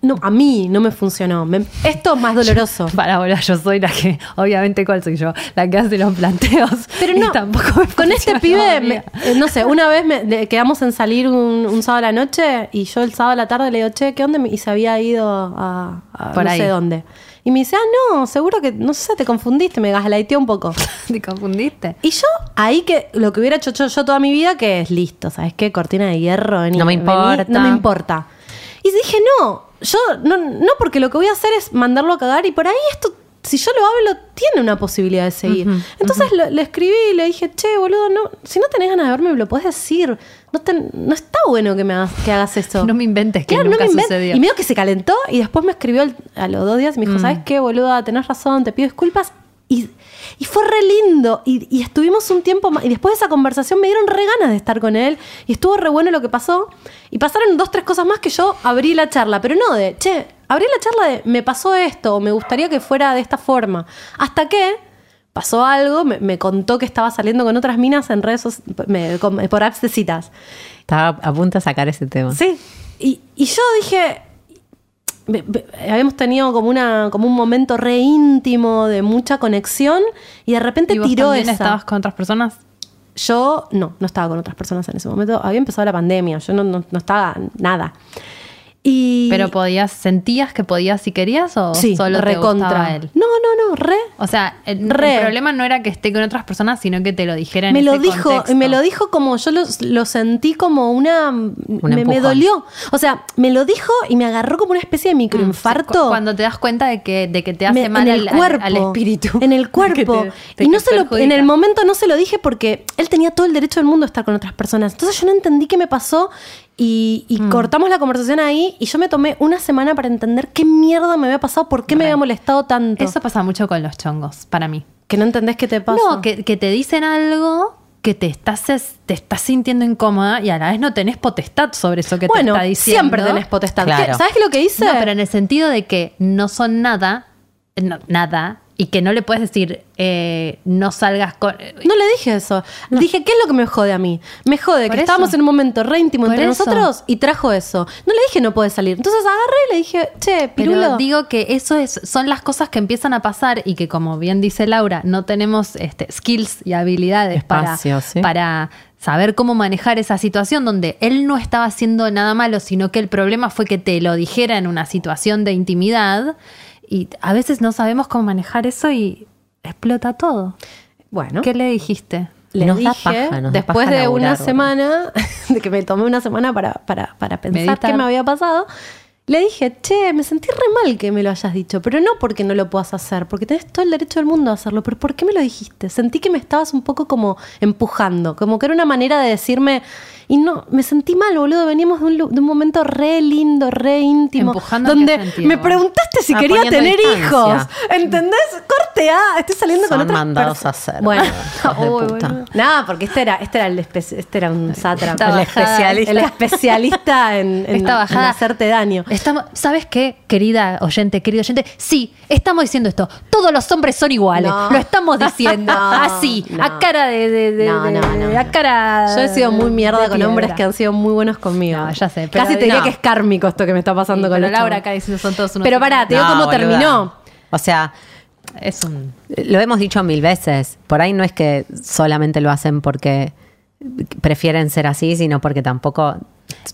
no, a mí no me funcionó. Me- esto es más doloroso. Para ahora yo soy la que, obviamente, ¿cuál soy yo? La que hace los planteos. Pero y no, tampoco me con este pibe, me- eh, no sé, una vez me, quedamos en salir un, un sábado a la noche y yo el sábado a la tarde le digo, che, ¿qué onda? Y se había ido a, a Por no ahí. sé dónde. Y me dice, ah, no, seguro que, no sé, te confundiste, me gaslighteó un poco. ¿Te confundiste? Y yo, ahí que lo que hubiera hecho yo, yo toda mi vida, que es listo, ¿sabes qué? Cortina de hierro, vení, No me vení, importa. no me importa. Y dije, no, yo, no, no, porque lo que voy a hacer es mandarlo a cagar y por ahí esto, si yo lo hablo, tiene una posibilidad de seguir. Entonces lo- le escribí y le dije, che, boludo, no, si no tenés ganas de verme, me lo podés decir. No, te- no está bueno que me hagas, que hagas esto. No me inventes que Claro, nunca no me sucedió. Y medio que se calentó y después me escribió al- a los dos días y me dijo, ¿sabes qué, boluda? Tenés razón, te pido disculpas. Y, y fue re lindo. Y, y estuvimos un tiempo más. Y después de esa conversación me dieron re ganas de estar con él. Y estuvo re bueno lo que pasó. Y pasaron dos, tres cosas más que yo abrí la charla. Pero no de, che, abrí la charla de, me pasó esto, o me gustaría que fuera de esta forma. Hasta que pasó algo, me, me contó que estaba saliendo con otras minas en redes soci- me- con- por apps de citas. Estaba a punto de sacar ese tema. Sí. Y, y yo dije. Habíamos tenido como una como un momento re íntimo de mucha conexión y de repente ¿Y vos tiró también esa. estabas con otras personas? Yo no, no estaba con otras personas en ese momento. Había empezado la pandemia, yo no, no, no estaba nada. Y ¿Pero podías, sentías que podías si querías o sí, solo te recontra. gustaba él? No, no, no, re. O sea, el, Re. el problema no era que esté con otras personas, sino que te lo dijera en me lo dijo contexto. me lo dijo como yo lo, lo sentí como una me, dolió o sea me lo dijo y me agarró como una especie de Mm, microinfarto cu- Cuando te das cuenta de que, de que te hace Me- mal el al, cuerpo, al espíritu. En el cuerpo. te- te y no se lo, en el momento no se lo dije porque él tenía todo el derecho del mundo a estar con otras personas. Entonces yo no entendí qué me pasó y, y Mm. cortamos la conversación ahí y yo me tomé una semana para entender qué mierda me había pasado, por qué me había molestado tanto. Eso pasa mucho con los chongos, para mí. que no entendés qué te pasa. No, que, que te dicen algo que te estás, es- te estás sintiendo incómoda y a la vez no tenés potestad sobre eso que bueno, te está diciendo. siempre tenés potestad. Claro. ¿Qué- ¿Sabes lo que hice? No, pero en el sentido de que no son nada, no- nada, y que no le puedes decir, eh, no salgas con... No le dije eso. Le Dije, ¿qué es lo que me jode a mí? Me jode Por que eso. estábamos en un momento re íntimo Por entre eso. nosotros y trajo eso. No le dije no puedes salir. Entonces agarré y le dije, che, Pero pirulo. digo que eso es, son las cosas que empiezan a pasar y que, como bien dice Laura, no tenemos este, skills y habilidades para, sí. para saber cómo manejar esa situación donde él no estaba haciendo nada malo, sino que el problema fue que te lo dijera en una situación de intimidad. Y a veces no sabemos cómo manejar eso y explota todo. bueno. ¿Qué le dijiste? Le Nos da dije, paja, nos da después paja de laburar, una semana, de que me tomé una semana para, para, para pensar Meditar. qué me había pasado, le dije, che, me sentí re mal que me lo hayas dicho, pero no porque no lo puedas hacer, porque tenés todo el derecho del mundo a hacerlo, pero ¿por qué me lo dijiste? Sentí que me estabas un poco como empujando, como que era una manera de decirme, Y no, me sentí mal, boludo. Veníamos de un, de un momento re lindo, re íntimo. Empujando, ¿en qué donde me preguntaste si Ah, quería tener distancia. hijos. ¿Entendés? Corte A, estoy saliendo con Son otras mandados a hacer. Bueno, puta. boludo. Nada, porque este era, este era el este era un sátrapa. El especialista. El especialista en, en- en hacerte daño. Estamos, ¿Sabes qué, querida oyente, querido oyente? Sí, estamos diciendo esto. Todos los hombres son iguales. No. Lo estamos diciendo. No, así, a cara de. de, de- No, de- no, no, a cara. Yo he sido muy mierda de con hombres que han sido muy buenos conmigo. No, ya sé, pero Casi te diría no. que es kármico esto que me está pasando Sí, con pero los Laura acá diciendo son todos unos. Pero pará, te digo No, cómo boluda. terminó. O sea, Es un. lo hemos dicho mil veces. Por ahí no es que solamente lo hacen porque prefieren ser así, sino porque tampoco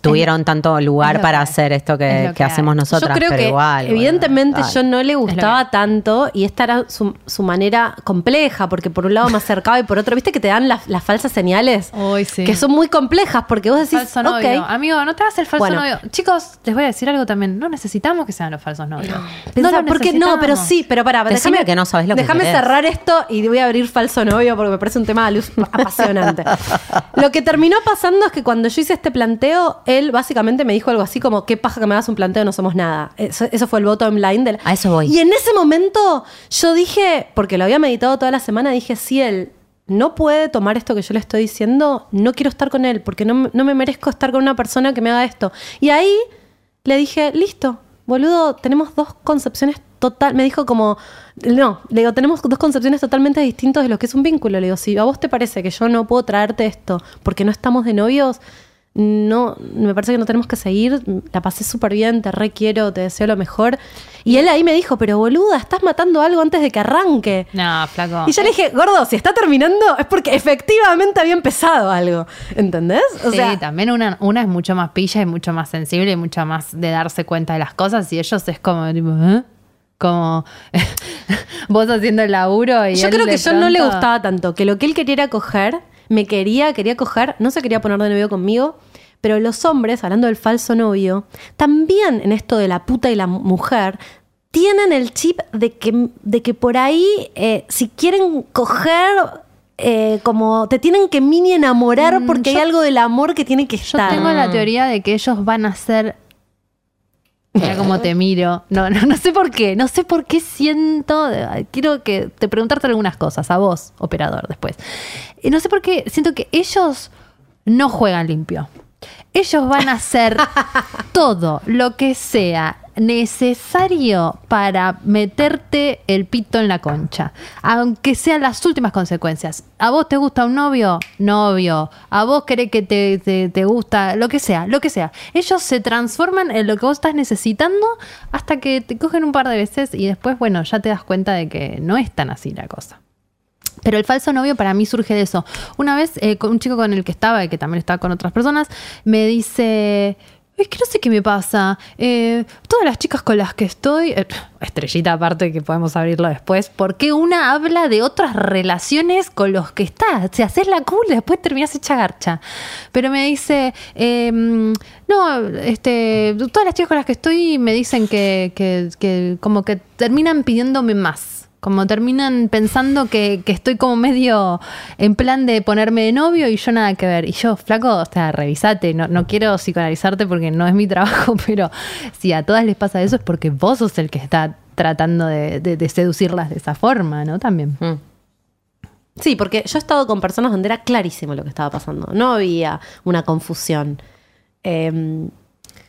tuvieron tanto lugar para que hacer esto Es que, hacemos nosotras. yo creo pero que igual, evidentemente yo no le gustaba que- tanto y esta era su, su manera compleja, porque por un lado me acercaba y por otro, viste que te dan las, las falsas señales sí. que son muy complejas porque vos decís, Falso novio. Amigo, no te hagas el falso Bueno. novio. Chicos, les voy a decir algo también. No necesitamos que sean los falsos novios. Pensá, lo porque no, pero sí, pero para, déjame que no sabés lo que Déjame cerrar esto y voy a abrir falso novio porque me parece un tema de luz apasionante. lo que terminó pasando es que cuando yo hice este planteo, él básicamente me dijo algo así como, qué paja que me hagas un planteo, no somos nada. Eso, eso fue el bottom line del... A eso voy. Y en ese momento yo dije, porque lo había meditado toda la semana, dije, si él no puede tomar esto que yo le estoy diciendo, no quiero estar con él, porque no, me- no me merezco estar con una persona que me haga esto. Y ahí le dije, listo, boludo, tenemos dos concepciones total. Me dijo como, no, le digo, tenemos dos concepciones totalmente distintas de lo que es un vínculo. Le digo, si a vos te parece que yo no puedo traerte esto porque no estamos de novios, no, me parece que no tenemos que seguir. La pasé súper bien, te requiero, te deseo lo mejor. Y él ahí me dijo, pero boluda, estás matando algo antes de que arranque. No, flaco. Y yo le dije, gordo, si está terminando es porque efectivamente había empezado algo. ¿Entendés? O sí, sea, también una, una es mucho más pilla y mucho más sensible y mucho más de darse cuenta de las cosas y ellos es como, tipo, ¿eh? como vos haciendo el laburo y Yo él creo que yo no le gustaba tanto, que lo que él quería era coger, me quería, quería coger, no se quería poner de novio conmigo, pero los hombres, hablando del falso novio, también en esto de la puta y la mujer, tienen el chip de que, de que por ahí, eh, si quieren coger, eh, como te tienen que mini enamorar Mm, porque yo- hay algo del amor que tiene que Yo estar. tengo la teoría de que ellos van a ser. Mira cómo te miro. No, no, no sé por qué. No sé por qué siento. Quiero que te preguntarte algunas cosas. A vos, operador, después. Y no sé por qué siento que ellos no juegan limpio. Ellos van a hacer todo lo que sea necesario para meterte el pito en la concha, aunque sean las últimas consecuencias. ¿A vos te gusta un novio? Novio. ¿A vos querés que te, te- gusta? Lo que sea, lo que sea. Ellos se transforman en lo que vos estás necesitando hasta que te cogen un par de veces y después, bueno, ya te das cuenta de que no es tan así la cosa. Pero el falso novio para mí surge de eso. Una vez, eh, un chico con el que estaba, y que también estaba con otras personas, me dice. Es que no sé qué me pasa. Eh, todas las chicas con las que estoy. eh, estrellita aparte que podemos abrirlo después. ¿Por qué una habla de otras relaciones con los que está? Se haces la cool y después terminas hecha garcha. Pero me dice. eh, no, este. Todas las chicas con las que estoy me dicen que, que, que como que terminan pidiéndome más. Como terminan pensando que, que estoy como medio en plan de ponerme de novio y yo nada que ver. Y yo, flaco, o sea, revisate. No, no quiero psicoanalizarte porque no es mi trabajo, pero si a todas les pasa eso es porque vos sos el que está tratando de, de- seducirlas de esa forma, ¿no? También. Mm. Sí, porque yo he estado con personas donde era clarísimo lo que estaba pasando. No había una confusión. Eh,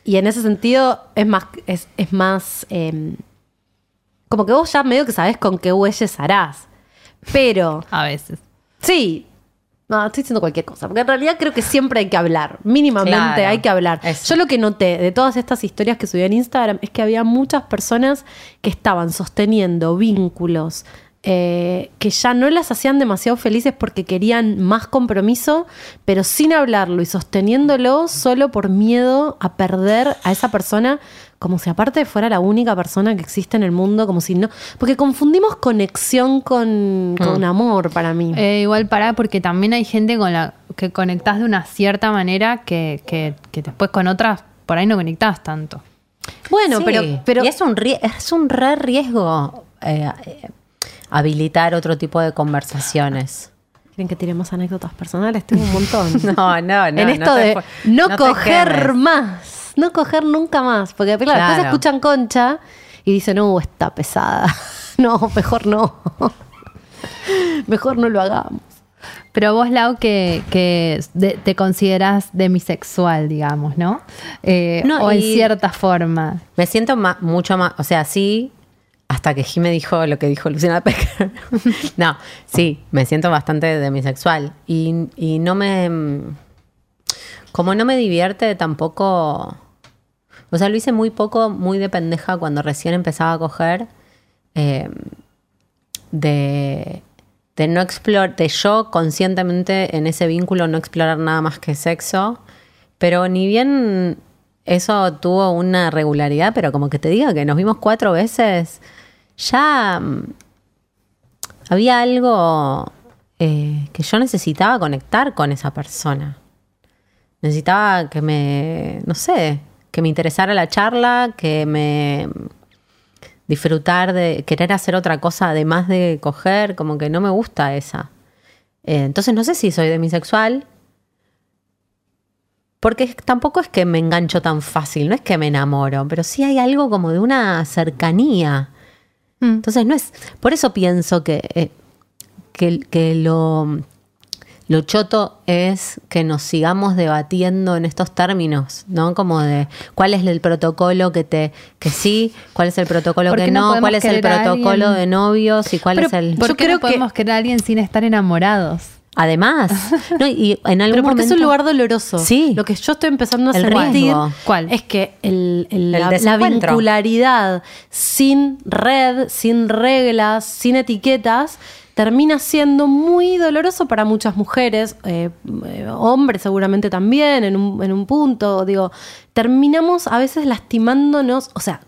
y en ese sentido es más, es, es más eh, como que vos ya medio que sabés con qué huelles harás. Pero A veces. sí, no, estoy diciendo cualquier cosa, porque en realidad creo que siempre hay que hablar, mínimamente Claro, hay que hablar. eso. Yo lo que noté de todas estas historias que subí en Instagram es que había muchas personas que estaban sosteniendo vínculos eh, que ya no las hacían demasiado felices porque querían más compromiso, pero sin hablarlo y sosteniéndolo solo por miedo a perder a esa persona, como si aparte fuera la única persona que existe en el mundo, como si no. Porque confundimos conexión con, con amor para mí. Eh, igual pará, porque también hay gente con la que conectás de una cierta manera que, que, que después con otras por ahí no conectás tanto. bueno, Sí, pero, pero y es un, es un re riesgo eh, eh, habilitar otro tipo de conversaciones. ¿Quieren que tire más anécdotas personales? Tengo un montón. No, no, no. en esto no de no, coger quemes. más. No coger nunca más. Porque claro, después Claro. escuchan concha y dicen, no, está pesada. no, mejor no. mejor no lo hagamos. Pero vos, Lau, que, que de- te consideras demisexual, digamos, ¿no? Eh, No, o en cierta forma. Me siento ma- mucho más, o sea, sí, hasta que Jimé dijo lo que dijo Luciana Pecker. no, sí, me siento bastante demisexual. Y, y no me. Como no me divierte tampoco. O sea, lo hice muy poco, muy de pendeja cuando recién empezaba a coger. eh, de, no explorar, de yo conscientemente en ese vínculo no explorar nada más que sexo. Pero ni bien eso tuvo una regularidad, pero como que te diga que nos vimos cuatro veces, ya mm, había algo eh, que yo necesitaba conectar con esa persona. Necesitaba que me, no sé, que me interesara la charla, que me disfrutar de querer hacer otra cosa además de coger, como que no me gusta esa. Eh, entonces no sé si soy demisexual, porque tampoco es que me engancho tan fácil, no es que me enamoro, pero sí hay algo como de una cercanía. Mm. Entonces no es. Por eso pienso que, eh, que, que lo, lo choto es que nos sigamos debatiendo en estos términos, ¿no? Como de cuál es el protocolo que te, que sí, cuál es el protocolo ¿Por que no cuál es el protocolo de novios y cuál Pero es el. ¿Por Yo qué creo no que- podemos querer a alguien sin estar enamorados? Además, ¿no? y en algún Pero porque es un lugar doloroso. Sí. Lo que yo estoy empezando a El sentir riesgo. ¿Cuál? es que el- el- El la, la vincularidad sin red, sin reglas, sin etiquetas, termina siendo muy doloroso para muchas mujeres, eh, eh, hombres seguramente también, en un, en un punto. Digo, terminamos a veces lastimándonos, o sea,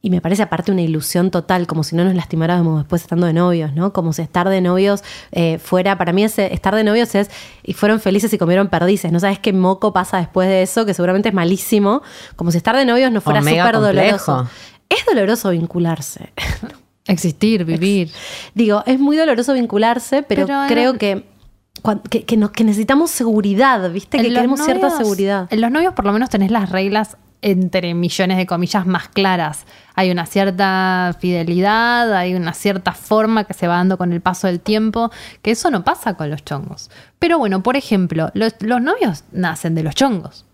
y me parece aparte una ilusión total, como si no nos lastimáramos después estando de novios, ¿no? Como si estar de novios eh, fuera, para mí ese, estar de novios es, y fueron felices y comieron perdices, ¿no sabes qué moco pasa después de eso? Que seguramente es malísimo, como si estar de novios no fuera súper doloroso. Es doloroso vincularse. Existir, vivir. Digo, es muy doloroso vincularse, pero, Pero, creo eh, que, que, que nos- que necesitamos seguridad, ¿viste? Que En queremos cierta seguridad. En los novios por lo menos tenés las reglas entre millones de comillas más claras. Hay una cierta fidelidad, hay una cierta forma que se va dando con el paso del tiempo, que eso no pasa con los chongos. Pero bueno, por ejemplo, los, los novios nacen de los chongos.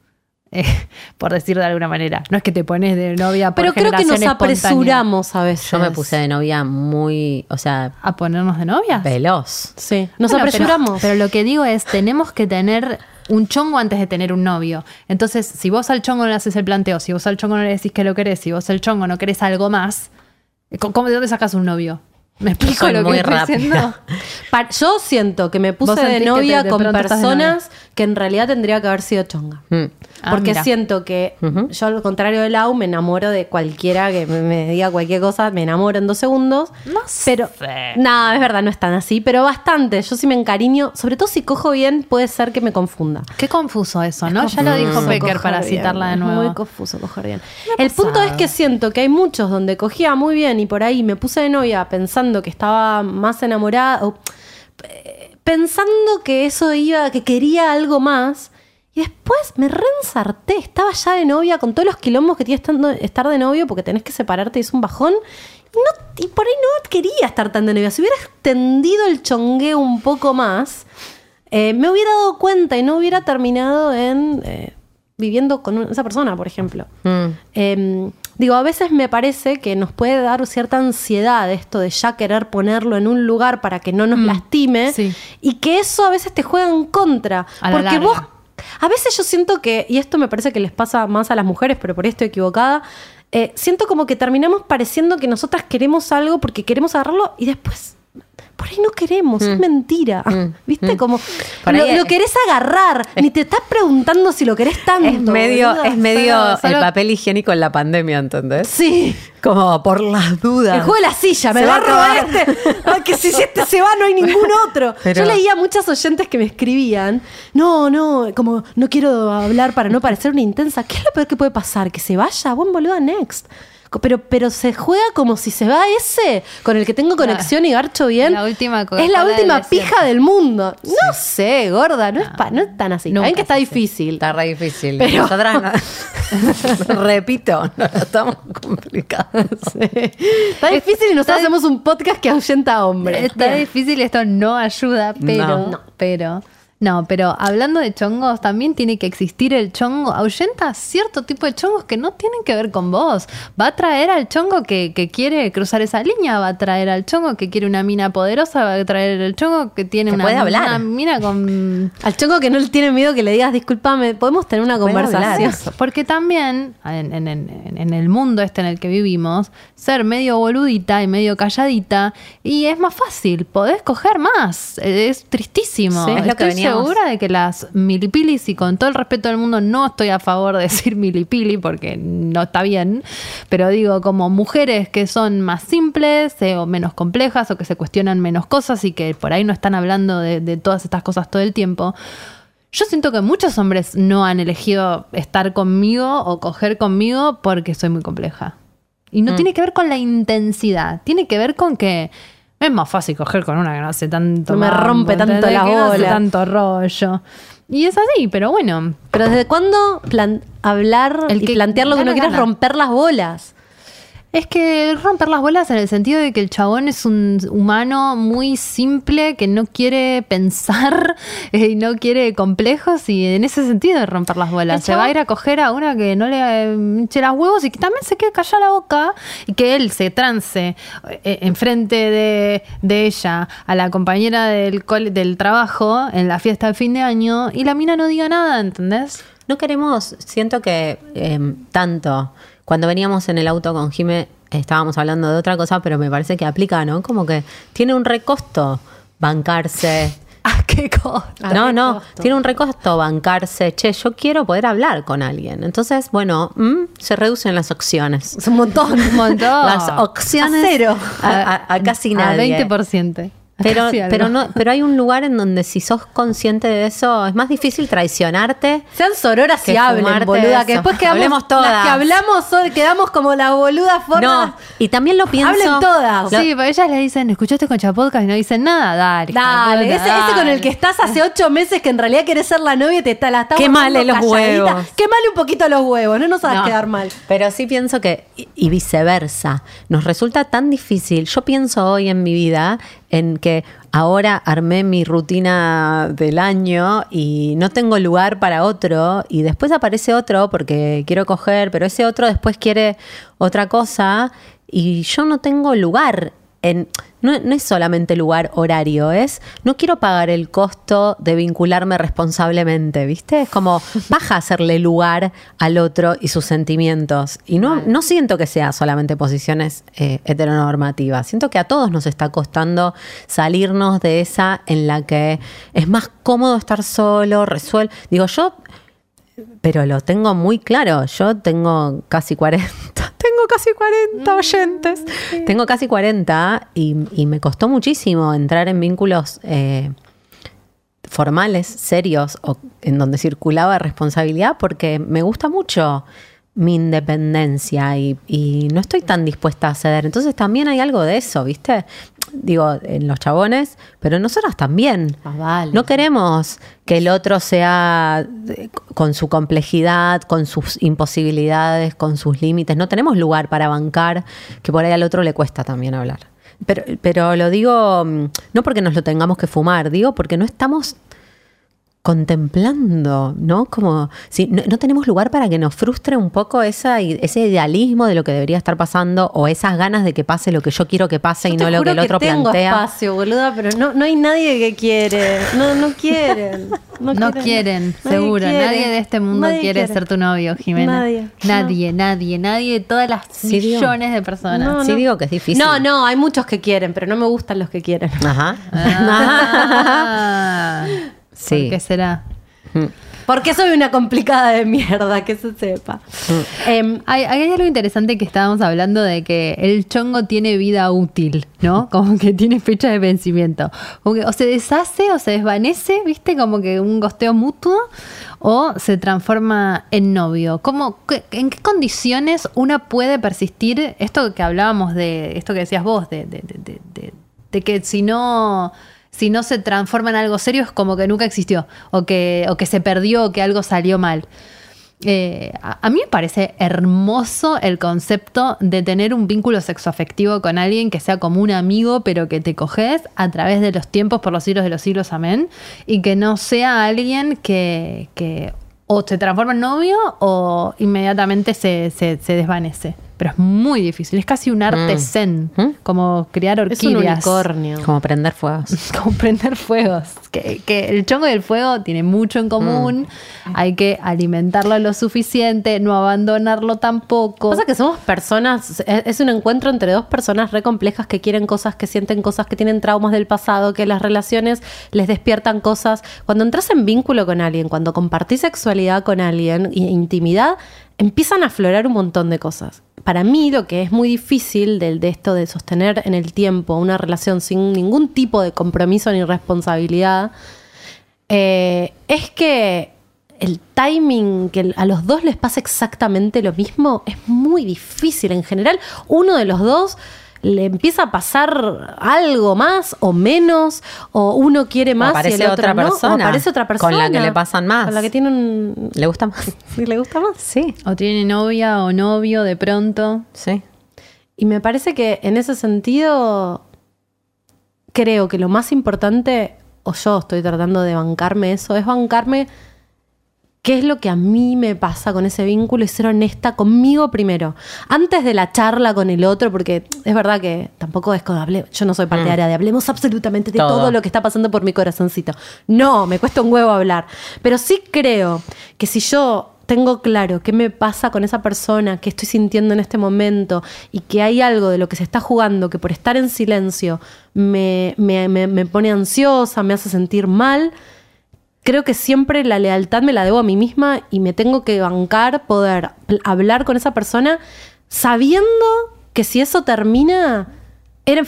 Eh, por decir de alguna manera. No es que te pones de novia por Pero creo que nos apresuramos a veces. Yo me puse de novia muy, o sea, ¿A ponernos de novias? veloz. Sí, nos Bueno, apresuramos. Pero, pero lo que digo es, tenemos que tener un chongo antes de tener un novio. Entonces, si vos al chongo no le haces el planteo, si vos al chongo no le decís que lo querés, si vos al chongo no querés algo más, ¿cómo, cómo- de dónde sacas un novio? ¿Me explico Soy lo que muy estoy diciendo? Yo siento que me ¿Vos puse de novia te- de con personas que en realidad tendría que haber sido chonga. Mm. Ah, Porque mira. siento que Ujú. yo, al contrario de Lau, me enamoro de cualquiera que me, me diga cualquier cosa, me enamoro en dos segundos. No pero, sé. No, es verdad, no es tan así, pero bastante. Yo sí me encariño, sobre todo si cojo bien, puede ser que me confunda. Qué confuso eso, ¿no? Ya lo dijo Becker para bien, citarla de es nuevo. Muy confuso coger bien. El punto es que siento que hay muchos donde cogía muy bien y por ahí me puse de novia pensando que estaba más enamorada, o, eh, pensando que eso iba, que quería algo más. Y después me reensarté, estaba ya de novia con todos los quilombos que tiene estar de novio porque tenés que separarte y es un bajón. Y, no, y por ahí no quería estar tan de novia. Si hubiera extendido el chongueo un poco más, eh, me hubiera dado cuenta y no hubiera terminado en eh, viviendo con esa persona, por ejemplo. Mm. Eh, digo, a veces me parece que nos puede dar cierta ansiedad esto de ya querer ponerlo en un lugar para que no nos lastime sí. y que eso a veces te juega en contra. A porque vos, a veces yo siento que, y esto me parece que les pasa más a las mujeres, pero por ahí estoy equivocada, eh, siento como que terminamos pareciendo que nosotras queremos algo porque queremos agarrarlo y después... Por ahí no queremos, es mentira. ¿Viste? Como Por lo, lo querés agarrar, ni te estás preguntando si lo querés tanto. Es medio, es medio Solo- solo- el papel higiénico en la pandemia, ¿entendés? Sí. Como por las dudas. El juego de la silla, me va a a robar este. Ay, que si este se va, no hay ningún otro. Pero- Yo leía muchas oyentes que me escribían: No, no, como no quiero hablar para no parecer una intensa. ¿Qué es lo peor que puede pasar? ¿Que se vaya? Buen boluda, next. Pero, pero se juega como si se va ese con el que tengo conexión y garcho bien. La última es la última pija del mundo. No sé, gorda, no, es, pa- no es tan así. Nunca Saben que está difícil. Está re difícil. Pero- Nosotras no- repito, no estamos complicados. Está difícil y nosotros está- hacemos un podcast que ahuyenta a hombres. Está Bien. difícil, esto no ayuda, pero, No. no. pero, no, pero hablando de chongos, también tiene que existir el chongo. Ahuyenta cierto tipo de chongos que no tienen que ver con vos. Va a traer al chongo que, que quiere cruzar esa línea, va a traer al chongo que quiere una mina poderosa, va a traer el chongo que tiene Que una, puede hablar. una mina con Al chongo que no le tiene miedo que le digas, discúlpame, podemos tener una conversación. Porque también en, en- en- en el mundo este en el que vivimos, ser medio boludita y medio calladita, y es más fácil, podés coger más. Es tristísimo. Sí, es lo que veníamos- segura de que las milipilis, y con todo el respeto del mundo, no estoy a favor de decir milipili porque no está bien, pero digo, como mujeres que son más simples eh, o menos complejas o que se cuestionan menos cosas y que por ahí no están hablando de, de todas estas cosas todo el tiempo. Yo siento que muchos hombres no han elegido estar conmigo o coger conmigo porque soy muy compleja. Y Mm. no tiene que ver con la intensidad, tiene que ver con que es más fácil coger con una que no hace tanto No me mambo, rompe tanto la no hace bola. tanto rollo. Y es así, pero bueno. Pero ¿desde cuándo hablar El y que plantear lo que gana, uno quiere es gana. romper las bolas? Es que romper las bolas en el sentido de que el chabón es un humano muy simple que no quiere pensar eh, y no quiere complejos y en ese sentido de romper las bolas. Se va a ir a coger a una que no le eh, eche las huevos y que también se quede callada la boca y que él se trance eh, enfrente de, de ella a la compañera del, del trabajo en la fiesta de fin de año y la mina no diga nada, ¿entendés? No queremos, siento que eh, tanto, cuando veníamos en el auto con Jime estábamos hablando de otra cosa, pero me parece que aplica, ¿no? Como que tiene un recosto bancarse. Ah, qué cosa. Ah, no, qué no, costo. tiene un recosto bancarse. Che, yo quiero poder hablar con alguien. Entonces, bueno, mm, se reducen las opciones. Es un montón. Un montón. Las opciones A cero. A, a- a casi nadie. A 20%. Pero, pero, no, pero hay un lugar en donde si sos consciente de eso, es más difícil traicionarte. Sean sororas y Que hablen, boluda. eso. Que después quedamos. Hablemos todas. Las que hablamos quedamos como la boluda forma. No, y también lo pienso. Hablen todas. Sí, pero ellas le dicen, ¿escuchaste Concha Podcast? Y no dicen nada. Dale. Dale, ese, con el que estás hace ocho meses que en realidad querés ser la novia y te está, la está Quémale guardando los calladita. huevos. Quémale un poquito los huevos, no nos hagas No, quedar mal. Pero sí pienso que, y- y viceversa, nos resulta tan difícil. Yo pienso hoy en mi vida en que ahora armé mi rutina del año y no tengo lugar para otro y después aparece otro porque quiero coger, pero ese otro después quiere otra cosa y yo no tengo lugar. En, no, no es solamente lugar horario, es no quiero pagar el costo de vincularme responsablemente, ¿viste? Es como baja a hacerle lugar al otro y sus sentimientos. Y no, no siento que sea solamente posiciones eh, heteronormativas, siento que a todos nos está costando salirnos de esa en la que es más cómodo estar solo, resuelve. Digo, yo pero lo tengo muy claro. Yo tengo casi 40. Tengo casi 40 oyentes. Tengo casi 40 y, y me costó muchísimo entrar en vínculos eh, formales, serios, o en donde circulaba responsabilidad, porque me gusta mucho mi independencia y, y no estoy tan dispuesta a ceder. Entonces también hay algo de eso, ¿viste? Digo, en los chabones, pero en nosotras también. Ah, vale. No queremos que el otro sea con su complejidad, con sus imposibilidades, con sus límites. No tenemos lugar para bancar, que por ahí al otro le cuesta también hablar. Pero, pero lo digo mm, no porque nos lo tengamos que fumar, digo porque no estamos contemplando, ¿no? Como si no, no tenemos lugar para que nos frustre un poco esa, ese idealismo de lo que debería estar pasando o esas ganas de que pase lo que yo quiero que pase y Yo no lo que el otro tengo plantea. espacio, boluda, pero no, no hay nadie que quiere. No, no quieren. No, No quieren, seguro. quiere. Nadie de este mundo Nadie quiere, ser tu novio, Jimena. Nadie. Nadie, nadie, nadie de todas las Sí, digo. millones de personas. No, sí no. digo que es difícil. No, no, hay muchos que quieren, pero no me gustan los que quieren. Ajá. Ah, Sí. ¿Por qué será? Porque soy una complicada de mierda, que se sepa. Em, Hay, hay algo interesante que estábamos hablando de que el chongo tiene vida útil, ¿no? Como que tiene fecha de vencimiento. Como que o se deshace o se desvanece, ¿viste? Como que un gosteo mutuo o se transforma en novio. ¿Cómo, qué- ¿En qué condiciones una puede persistir esto que hablábamos de, esto que decías vos, de- de que si no... Si no se transforma en algo serio es como que nunca existió o que, o que se perdió o que algo salió mal. Eh, a, mí me parece hermoso el concepto de tener un vínculo sexoafectivo con alguien que sea como un amigo, pero que te coges a través de los tiempos, por los siglos de los siglos, amén. Y que no sea alguien que, que o se transforma en novio o inmediatamente se, se- se desvanece. Pero es muy difícil, es casi un arte Mm. zen, ¿Mm? como criar es un orquídeas. unicornio. Como prender fuegos. como prender fuegos. Que, que el chongo y el fuego tienen mucho en común. Hay que alimentarlo lo suficiente, no abandonarlo tampoco. Pasa que somos personas, es es un encuentro entre dos personas re complejas que quieren cosas, que sienten cosas, que tienen traumas del pasado, que las relaciones les despiertan cosas. Cuando entras en vínculo con alguien, cuando compartís sexualidad con alguien, e intimidad, empiezan a aflorar un montón de cosas. Para mí lo que es muy difícil de, de esto de sostener en el tiempo una relación sin ningún tipo de compromiso ni responsabilidad, eh, es que el timing, que a los dos les pasa exactamente lo mismo, es muy difícil. En general, uno de los dos le empieza a pasar algo más o menos, o uno quiere más y aparece el otro otra no, o persona, aparece otra persona. con la que le pasan más. Con la que tiene un... ¿Le gusta más? sí, le gusta más. Sí, O tiene novia o novio de pronto. sí. Y me parece que en ese sentido, creo que lo más importante, o yo estoy tratando de bancarme eso, es bancarme qué es lo que a mí me pasa con ese vínculo y ser honesta conmigo primero. Antes de la charla con el otro, porque es verdad que tampoco es como hable, yo no soy partidaria de hablemos absolutamente de Todo. todo lo que está pasando por mi corazoncito. No, me cuesta un huevo hablar. Pero sí creo que si yo tengo claro qué me pasa con esa persona, qué estoy sintiendo en este momento y que hay algo de lo que se está jugando que por estar en silencio me, me- me- me pone ansiosa, me hace sentir mal, creo que siempre la lealtad me la debo a mí misma y me tengo que bancar poder hablar con esa persona sabiendo que si eso termina, era-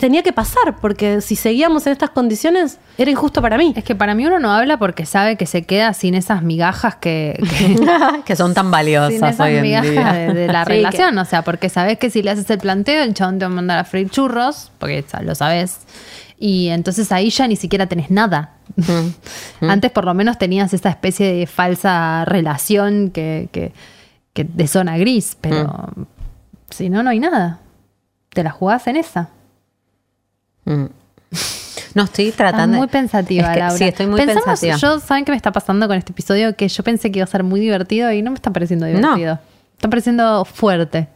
tenía que pasar, porque si seguíamos en estas condiciones, era injusto para mí. Es que para mí uno no habla porque sabe que se queda sin esas migajas que, que- que son tan sin valiosas esas hoy en migajas día. de, de la Sí, relación. O sea, porque sabes que si le haces el planteo, el chabón te va a mandar a freír churros, porque lo sabes. Y entonces ahí ya ni siquiera tenés nada. Antes por lo menos tenías esa especie de falsa relación que, que- que de zona gris, pero si no, no hay nada. Te la jugás en esa. Mm. No, estoy tratando. Estás muy pensativa, Es que- Laura. Sí, estoy muy Pensamos- pensativa. Yo, ¿saben qué me está pasando con este episodio? Que yo pensé que iba a ser muy divertido y no me está pareciendo divertido. No. Está pareciendo fuerte.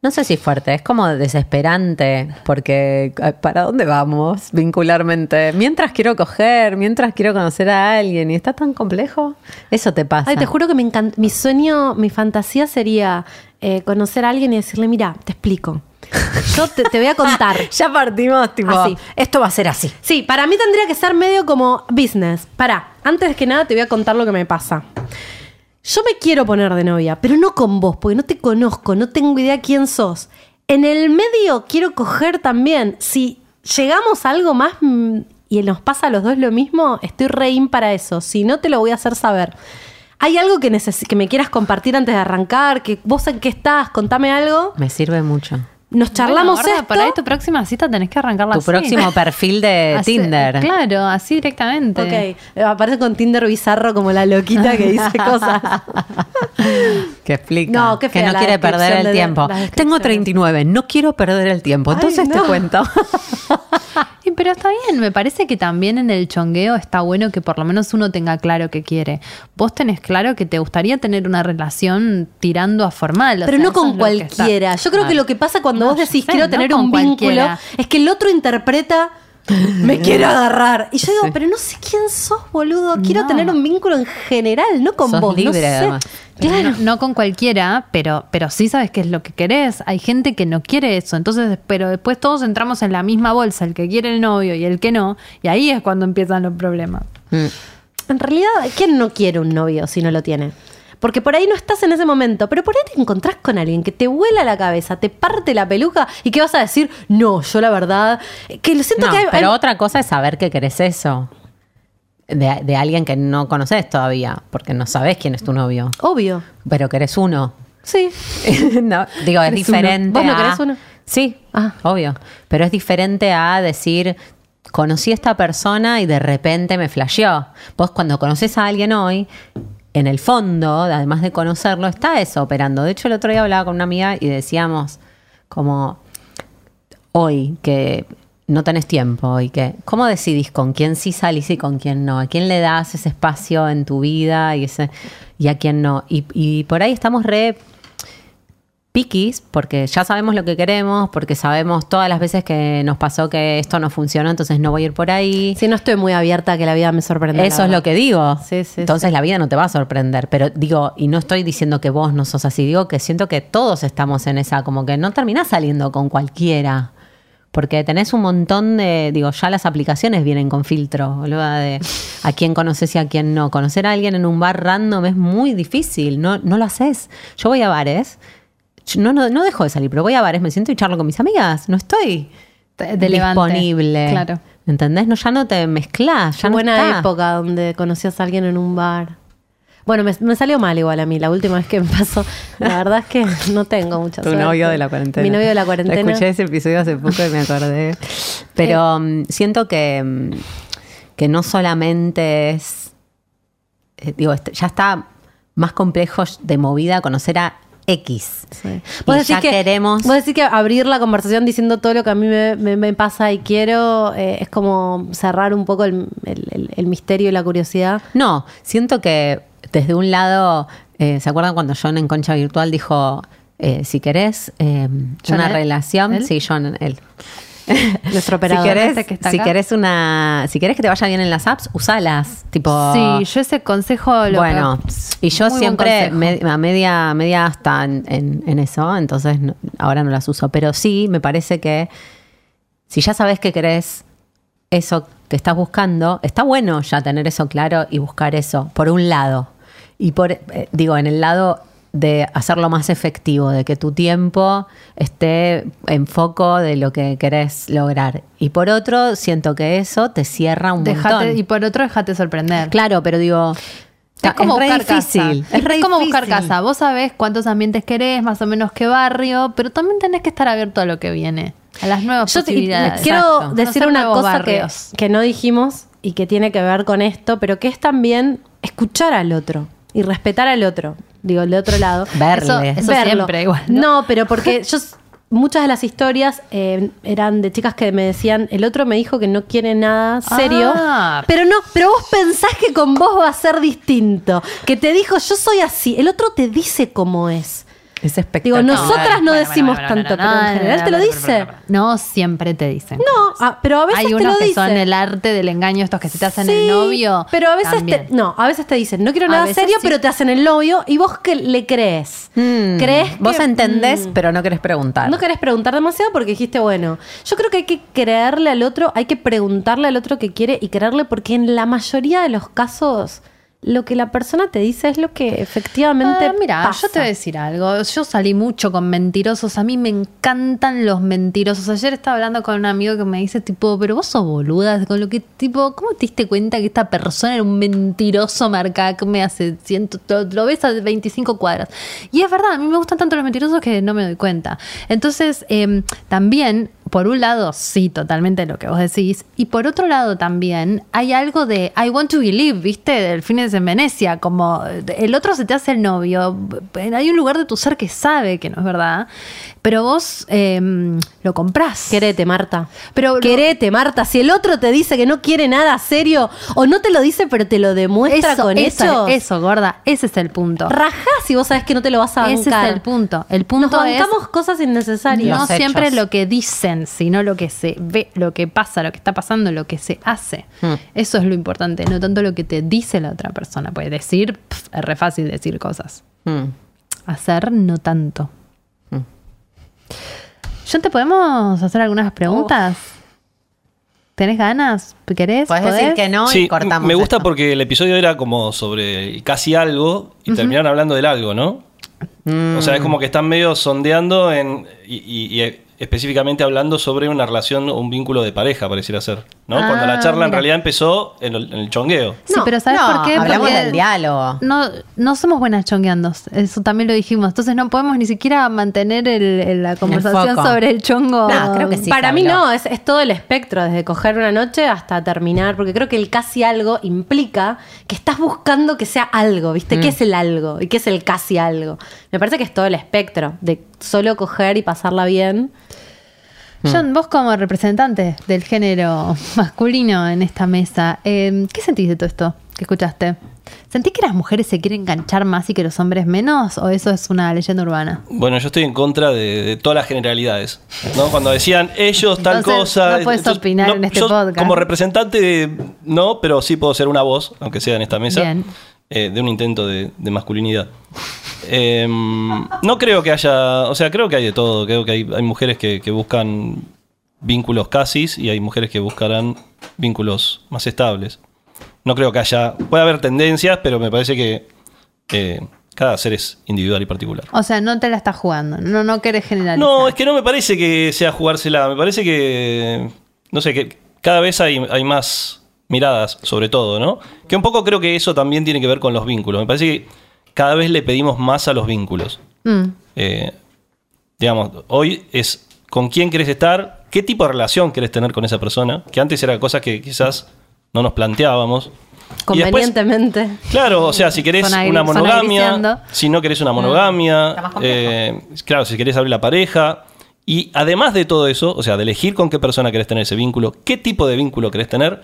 No sé si fuerte, es como desesperante, porque eh, ¿para dónde vamos vincularmente? Mientras quiero coger, mientras quiero conocer a alguien, y está tan complejo, eso te pasa. Ay, te juro que me encanta. Mi sueño, mi fantasía sería eh, conocer a alguien y decirle, mira, te explico. Yo te, te voy a contar. Ya partimos, tipo, Así. esto va a ser así. Sí, para mí tendría que ser medio como business. Para, antes que nada te voy a contar lo que me pasa. Yo me quiero poner de novia, pero no con vos, porque no te conozco, no tengo idea quién sos. En el medio quiero coger también. Si llegamos a algo más mm, y nos pasa a los dos lo mismo, estoy re in para eso. Si no, te lo voy a hacer saber. ¿Hay algo que, que me quieras compartir antes de arrancar? ¿Que ¿Vos en qué estás? Contame algo. Me sirve mucho. Nos charlamos Bueno, gorda, esto. Por ahí tu próxima cita tenés que arrancarla Tu así. próximo perfil de Así- Tinder. Claro, así directamente. Ok, aparece con Tinder bizarro como la loquita que dice cosas. Que explica. No, qué que no quiere perder el de- tiempo. Tengo de- 39, no quiero perder el tiempo. Ay, Entonces te cuento. Y pero está bien, me parece que también en el chongueo está bueno que por lo menos uno tenga claro qué quiere. Vos tenés claro que te gustaría tener una relación tirando a formal. o Pero sea, no con que cualquiera. Yo creo que lo que pasa cuando No, vos decís sé, quiero no tener un vínculo es que el otro interpreta me quiero agarrar. Y yo digo, Sí. pero no sé quién sos, boludo. Quiero No. tener un vínculo en general, no con Sos vos. no libre, sé. además. Claro. No, no con cualquiera, pero, pero sí sabes qué es lo que querés. Hay gente que no quiere eso. Entonces, pero después todos entramos en la misma bolsa, el que quiere el novio y el que no. Y ahí es cuando empiezan los problemas. Mm. en realidad, ¿quién no quiere un novio si no lo tiene? Porque por ahí no estás en ese momento, pero por ahí te encontrás con alguien que te vuela la cabeza, te parte la peluca y que vas a decir, no, yo la verdad, que lo siento No, que hay, pero hay- otra cosa es saber que querés eso. De, de alguien que no conoces todavía, porque no sabes quién es tu novio, obvio. pero que eres uno. Sí. no, digo, es diferente. uno. ¿Vos no querés uno? Sí, Ah. obvio. Pero es diferente a decir, conocí a esta persona y de repente me flasheó. Vos cuando conoces a alguien hoy, en el fondo, además de conocerlo, está eso operando. De hecho, el otro día hablaba con una amiga y decíamos, como, hoy que no tenés tiempo y que, ¿cómo decidís con quién sí salís y con quién no? ¿A quién le das ese espacio en tu vida y, ese, y a quién no? Y, y por ahí estamos re piquis, porque ya sabemos lo que queremos, porque sabemos todas las veces que nos pasó que esto no funcionó, entonces no voy a ir por ahí. Sí, no estoy muy abierta a que la vida me sorprenda. Eso es lo que digo. Sí, sí, Entonces la vida no te va a sorprender. Pero digo, y no estoy diciendo que vos no sos así, digo que siento que todos estamos en esa, como que no terminás saliendo con cualquiera. Porque tenés un montón de, digo, ya las aplicaciones vienen con filtro, boluda, de a quién conoces y a quién no. Conocer a alguien en un bar random es muy difícil, no, no lo haces. Yo voy a bares, yo no, no, no dejo de salir, pero voy a bares, me siento y charlo con mis amigas, no estoy disponible. Claro. ¿Entendés? No, ya no te mezclas, ya no buena está. época donde conocías a alguien en un bar. Bueno, me, me salió mal igual a mí la última vez que me pasó. La verdad es que no tengo mucha Tu suerte. novio de la cuarentena. Mi novio de la cuarentena. Escuché ese episodio hace poco y me acordé. Pero mm, siento que, mm, que no solamente es. eh, digo, ya está más complejo de movida conocer a X. Sí. Y Vos decís ya que, queremos. Vos decís que abrir la conversación diciendo todo lo que a mí me, me- me pasa y quiero eh, es como cerrar un poco el, el- el- el misterio y la curiosidad. No, siento que desde un lado. eh, ¿Se acuerdan cuando John en Concha Virtual dijo: eh, si querés eh, ¿John una él? relación? ¿Él? Sí, John, él. Nuestro operador. si querés, que está si acá. querés una, si querés que te vaya bien en las apps, usalas. Tipo, Sí, yo ese consejo lo bueno, y yo siempre me- a media, media hasta en, en- en eso, entonces no- ahora no las uso. Pero sí, me parece que si ya sabes que querés eso que estás buscando, está bueno ya tener eso claro y buscar eso, por un lado. Y por, eh, digo, en el lado de hacerlo más efectivo, de que tu tiempo esté en foco de lo que querés lograr. Y por otro, siento que eso te cierra un Dejate- montón. y por otro, déjate sorprender. Claro, pero digo, Es como buscar difícil. casa. Es, como buscar casa. Vos sabés cuántos ambientes querés, más o menos qué barrio, pero también tenés que estar abierto a lo que viene, a las nuevas Yo te- posibilidades. quiero Exacto. decir una cosa que, que no dijimos y que tiene que ver con esto, pero que es también escuchar al otro y respetar al otro. Digo, el de otro lado. Verle. Eso siempre igual, ¿no? No, pero porque yo muchas de las historias eh, eran de chicas que me decían, el otro me dijo que no quiere nada serio, Ah. pero no, pero vos pensás que con vos va a ser distinto, que te dijo, yo soy así, el otro te dice cómo es. Es Digo, espectacular. nosotras no decimos tanto, pero en general te lo dice. no, siempre te dicen. No, ah, pero a veces Hay te unos lo que dicen. son el arte del engaño, estos que se te hacen Sí, el novio. Pero a veces también. te, no, a veces te dicen, no quiero A nada veces serio, sí. pero te hacen el novio y vos que le crees. Mm. ¿Crees Vos que- entendés, mm. pero no querés preguntar. No querés preguntar demasiado porque dijiste, bueno, yo creo que hay que creerle al otro, hay que preguntarle al otro que quiere y creerle porque en la mayoría de los casos lo que la persona te dice es lo que efectivamente Ah, mira, pasa. yo te voy a decir algo. Yo salí mucho con mentirosos. A mí me encantan los mentirosos. Ayer estaba hablando con un amigo que me dice, tipo, pero vos sos boluda. Con lo que, tipo, ¿cómo te diste cuenta que esta persona era un mentiroso marca que me hace ciento, lo, lo ves a 25 cuadras? Y es verdad, a mí me gustan tanto los mentirosos que no me doy cuenta. Entonces, em, también por un lado, sí, totalmente lo que vos decís. Y por otro lado también hay algo de I want to believe, ¿viste? Del fines en Venecia. Como el otro se te hace el novio. Hay un lugar de tu ser que sabe que no es verdad. Pero vos eh, lo comprás. Querete, Marta. Pero lo- Querete, Marta. Si el otro te dice que no quiere nada serio, o no te lo dice, pero te lo demuestra eso, con eso, hechos. eso, gorda. Ese es el punto. Rajá si vos sabés que no te lo vas a Ese bancar. es el punto. El Nos punto es bancamos cosas innecesarias. no siempre lo que dicen, sino lo que se ve, lo que pasa, lo que está pasando, lo que se hace. Hmm. Eso es lo importante, no tanto lo que te dice la otra persona. Puede decir, es re fácil decir cosas. Mm. Hacer, no tanto. Hmm. John, ¿te podemos hacer algunas preguntas? ¿Tenés ganas? ¿Querés? Puedes decir que no Sí, y cortamos. me gusta esto. porque el episodio era como sobre casi algo y terminaron hablando del algo, ¿no? O sea, es como que están medio sondeando en, y, y- y específicamente hablando sobre una relación o un vínculo de pareja, pareciera ser. ¿no? Cuando la Ah, charla en realidad empezó en el, en el chongueo. Sí, No, pero ¿sabes no, por qué? hablamos Porque del diálogo. No, no somos buenas chongueando, eso también lo dijimos. Entonces no podemos ni siquiera mantener el- el- la conversación sobre el chongo. No, creo que sí. Para mí no, es, es todo el espectro, desde coger una noche hasta terminar, porque creo que el casi algo implica que estás buscando que sea algo, ¿viste? Mm. ¿Qué es el algo? ¿Y qué es el casi algo? Me parece que es todo el espectro, de solo coger y pasarla bien. John, vos como representante del género masculino en esta mesa, eh, ¿qué sentís de todo esto que escuchaste? ¿Sentís que las mujeres se quieren enganchar más y que los hombres menos? ¿O eso es una leyenda urbana? Bueno, yo estoy en contra de, de todas las generalidades. ¿no? Cuando decían ellos tal Entonces, cosa. no puedes opinar en este yo podcast. Como representante, no, pero sí puedo ser una voz, aunque sea en esta mesa, Bien. Eh, de un intento de, de masculinidad. Eh, no creo que haya. O sea, creo que hay de todo. Creo que hay, hay mujeres que, que buscan vínculos casis y hay mujeres que buscarán vínculos más estables. No creo que haya. Puede haber tendencias, pero me parece que eh, cada ser es individual y particular. O sea, no te la estás jugando, no, no querés generalizar. No, es que no me parece que sea jugársela. Me parece que. No sé, que cada vez hay, hay más miradas sobre todo, ¿no? Que un poco creo que eso también tiene que ver con los vínculos. Me parece que cada vez le pedimos más a los vínculos. Mm. Eh, digamos, hoy es con quién querés estar, qué tipo de relación querés tener con esa persona, que antes era cosas que quizás no nos planteábamos. Después- Convenientemente. Claro, o sea, si querés una monogamia, si no querés una monogamia, complejo. eh, claro, si querés abrir la pareja. Y además de todo eso, o sea, de elegir con qué persona querés tener ese vínculo, qué tipo de vínculo querés tener,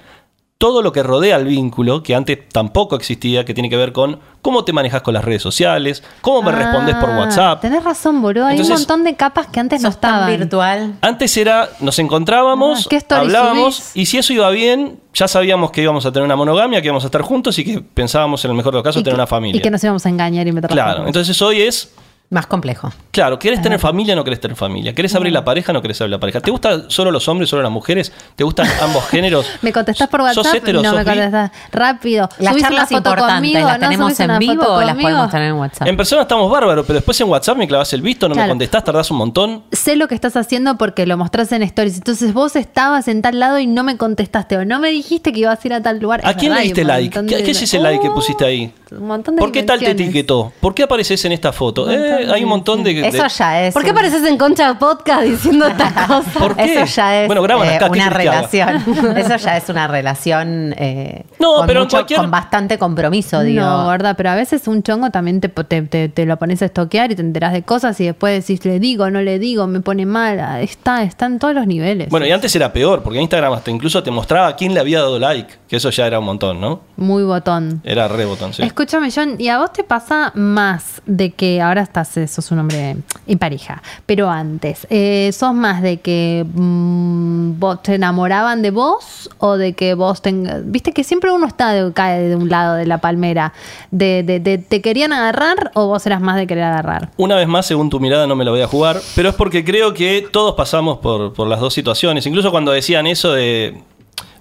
todo lo que rodea al vínculo, que antes tampoco existía, que tiene que ver con cómo te manejas con las redes sociales, cómo me respondes por Ah, WhatsApp. Tenés razón, boludo. Hay un montón de capas que antes no estaban. virtual. Antes era, nos encontrábamos, Ah, ¿qué story hablábamos, subís? y si eso iba bien, ya sabíamos que íbamos a tener una monogamia, que íbamos a estar juntos y que pensábamos en el mejor de los casos Y tener que- una familia. Y que nos íbamos a engañar y meter Claro, entonces hoy es Más complejo. Claro, ¿querés tener familia o no querés tener familia? ¿Querés abrir la pareja o no querés abrir la pareja? ¿Te gustan solo los hombres, solo las mujeres? ¿Te gustan ambos géneros? ¿Me contestás por ¿Sos WhatsApp? hetero, no sos me contestás. Rápido. Las ¿Subís charlas una foto importantes, conmigo? ¿las ¿No tenemos en vivo o las podemos tener en WhatsApp? En persona estamos bárbaros, pero después en WhatsApp me clavas el visto, no Claro. me contestás, tardás un montón. Sé lo que estás haciendo porque lo mostrás en stories. Entonces vos estabas en tal lado y no me contestaste o no me dijiste que ibas a ir a tal lugar. ¿A Es quién verdad, le diste like? ¿Qué, de- qué es ese like que Oh, pusiste ahí? Un montón de ¿Por qué tal te etiquetó? ¿Por qué apareces en esta foto? Eh, hay un montón de... de- Eso ya es. ¿Por qué un- apareces en Concha Podcast diciendo estas cosas? ¿Por qué? Eso ya es Bueno, graban eh, acá, ¿qué una relación. Eso ya es una relación eh, No, con, pero en mucho- cualquier- con bastante compromiso, digo. No, verdad, pero a veces un chongo también te, te, te- te lo pones a estoquear y te enterás de cosas y después decís, le digo, no le digo, me pone mal. Ah, Está, está en todos los niveles. Bueno, y antes era peor, porque Instagram hasta incluso te mostraba a quién le había dado like, que eso ya era un montón, ¿no? Muy botón. Era re botón, sí. Escúchame, John, ¿y a vos te pasa más de que ahora estás, sos un hombre en pareja, pero antes, eh, sos más de que mm, vos te enamoraban de vos o de que vos tengas, viste que siempre uno está de, cae de un lado de la palmera, de, de- te querían agarrar o vos eras más de querer agarrar? Una vez más, según tu mirada, no me la voy a jugar, pero es porque creo que todos pasamos por, por las dos situaciones. Incluso cuando decían eso de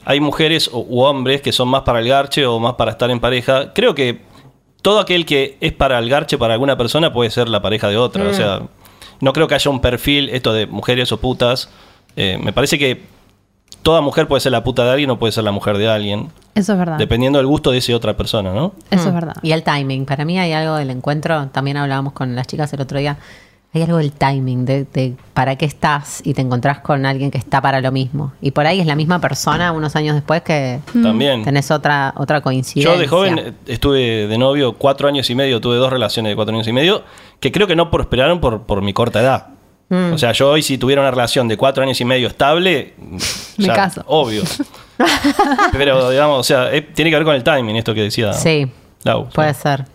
hay mujeres u hombres que son más para el garche o más para estar en pareja, creo que todo aquel que es para el garche para alguna persona puede ser la pareja de otra. O sea, no creo que haya un perfil, esto de mujeres o putas. Eh, me parece que toda mujer puede ser la puta de alguien o puede ser la mujer de alguien, Eso es verdad. dependiendo del gusto de esa otra persona, ¿no? Eso es Mm. verdad. Y el timing. Para mí hay algo del encuentro. También hablábamos con las chicas el otro día. Hay algo del timing, de, de para qué estás y te encontrás con alguien que está para lo mismo. Y por ahí es la misma persona unos años después que También. tenés otra, otra coincidencia. Yo de joven eh, estuve de novio cuatro años y medio, tuve dos relaciones de cuatro años y medio, que creo que no prosperaron por, por mi corta edad. Mm. O sea, yo hoy si tuviera una relación de cuatro años y medio estable, Me caso. Obvio. Pero digamos, o sea, eh, tiene que ver con el timing, esto que decía Sí, Lau. puede ser.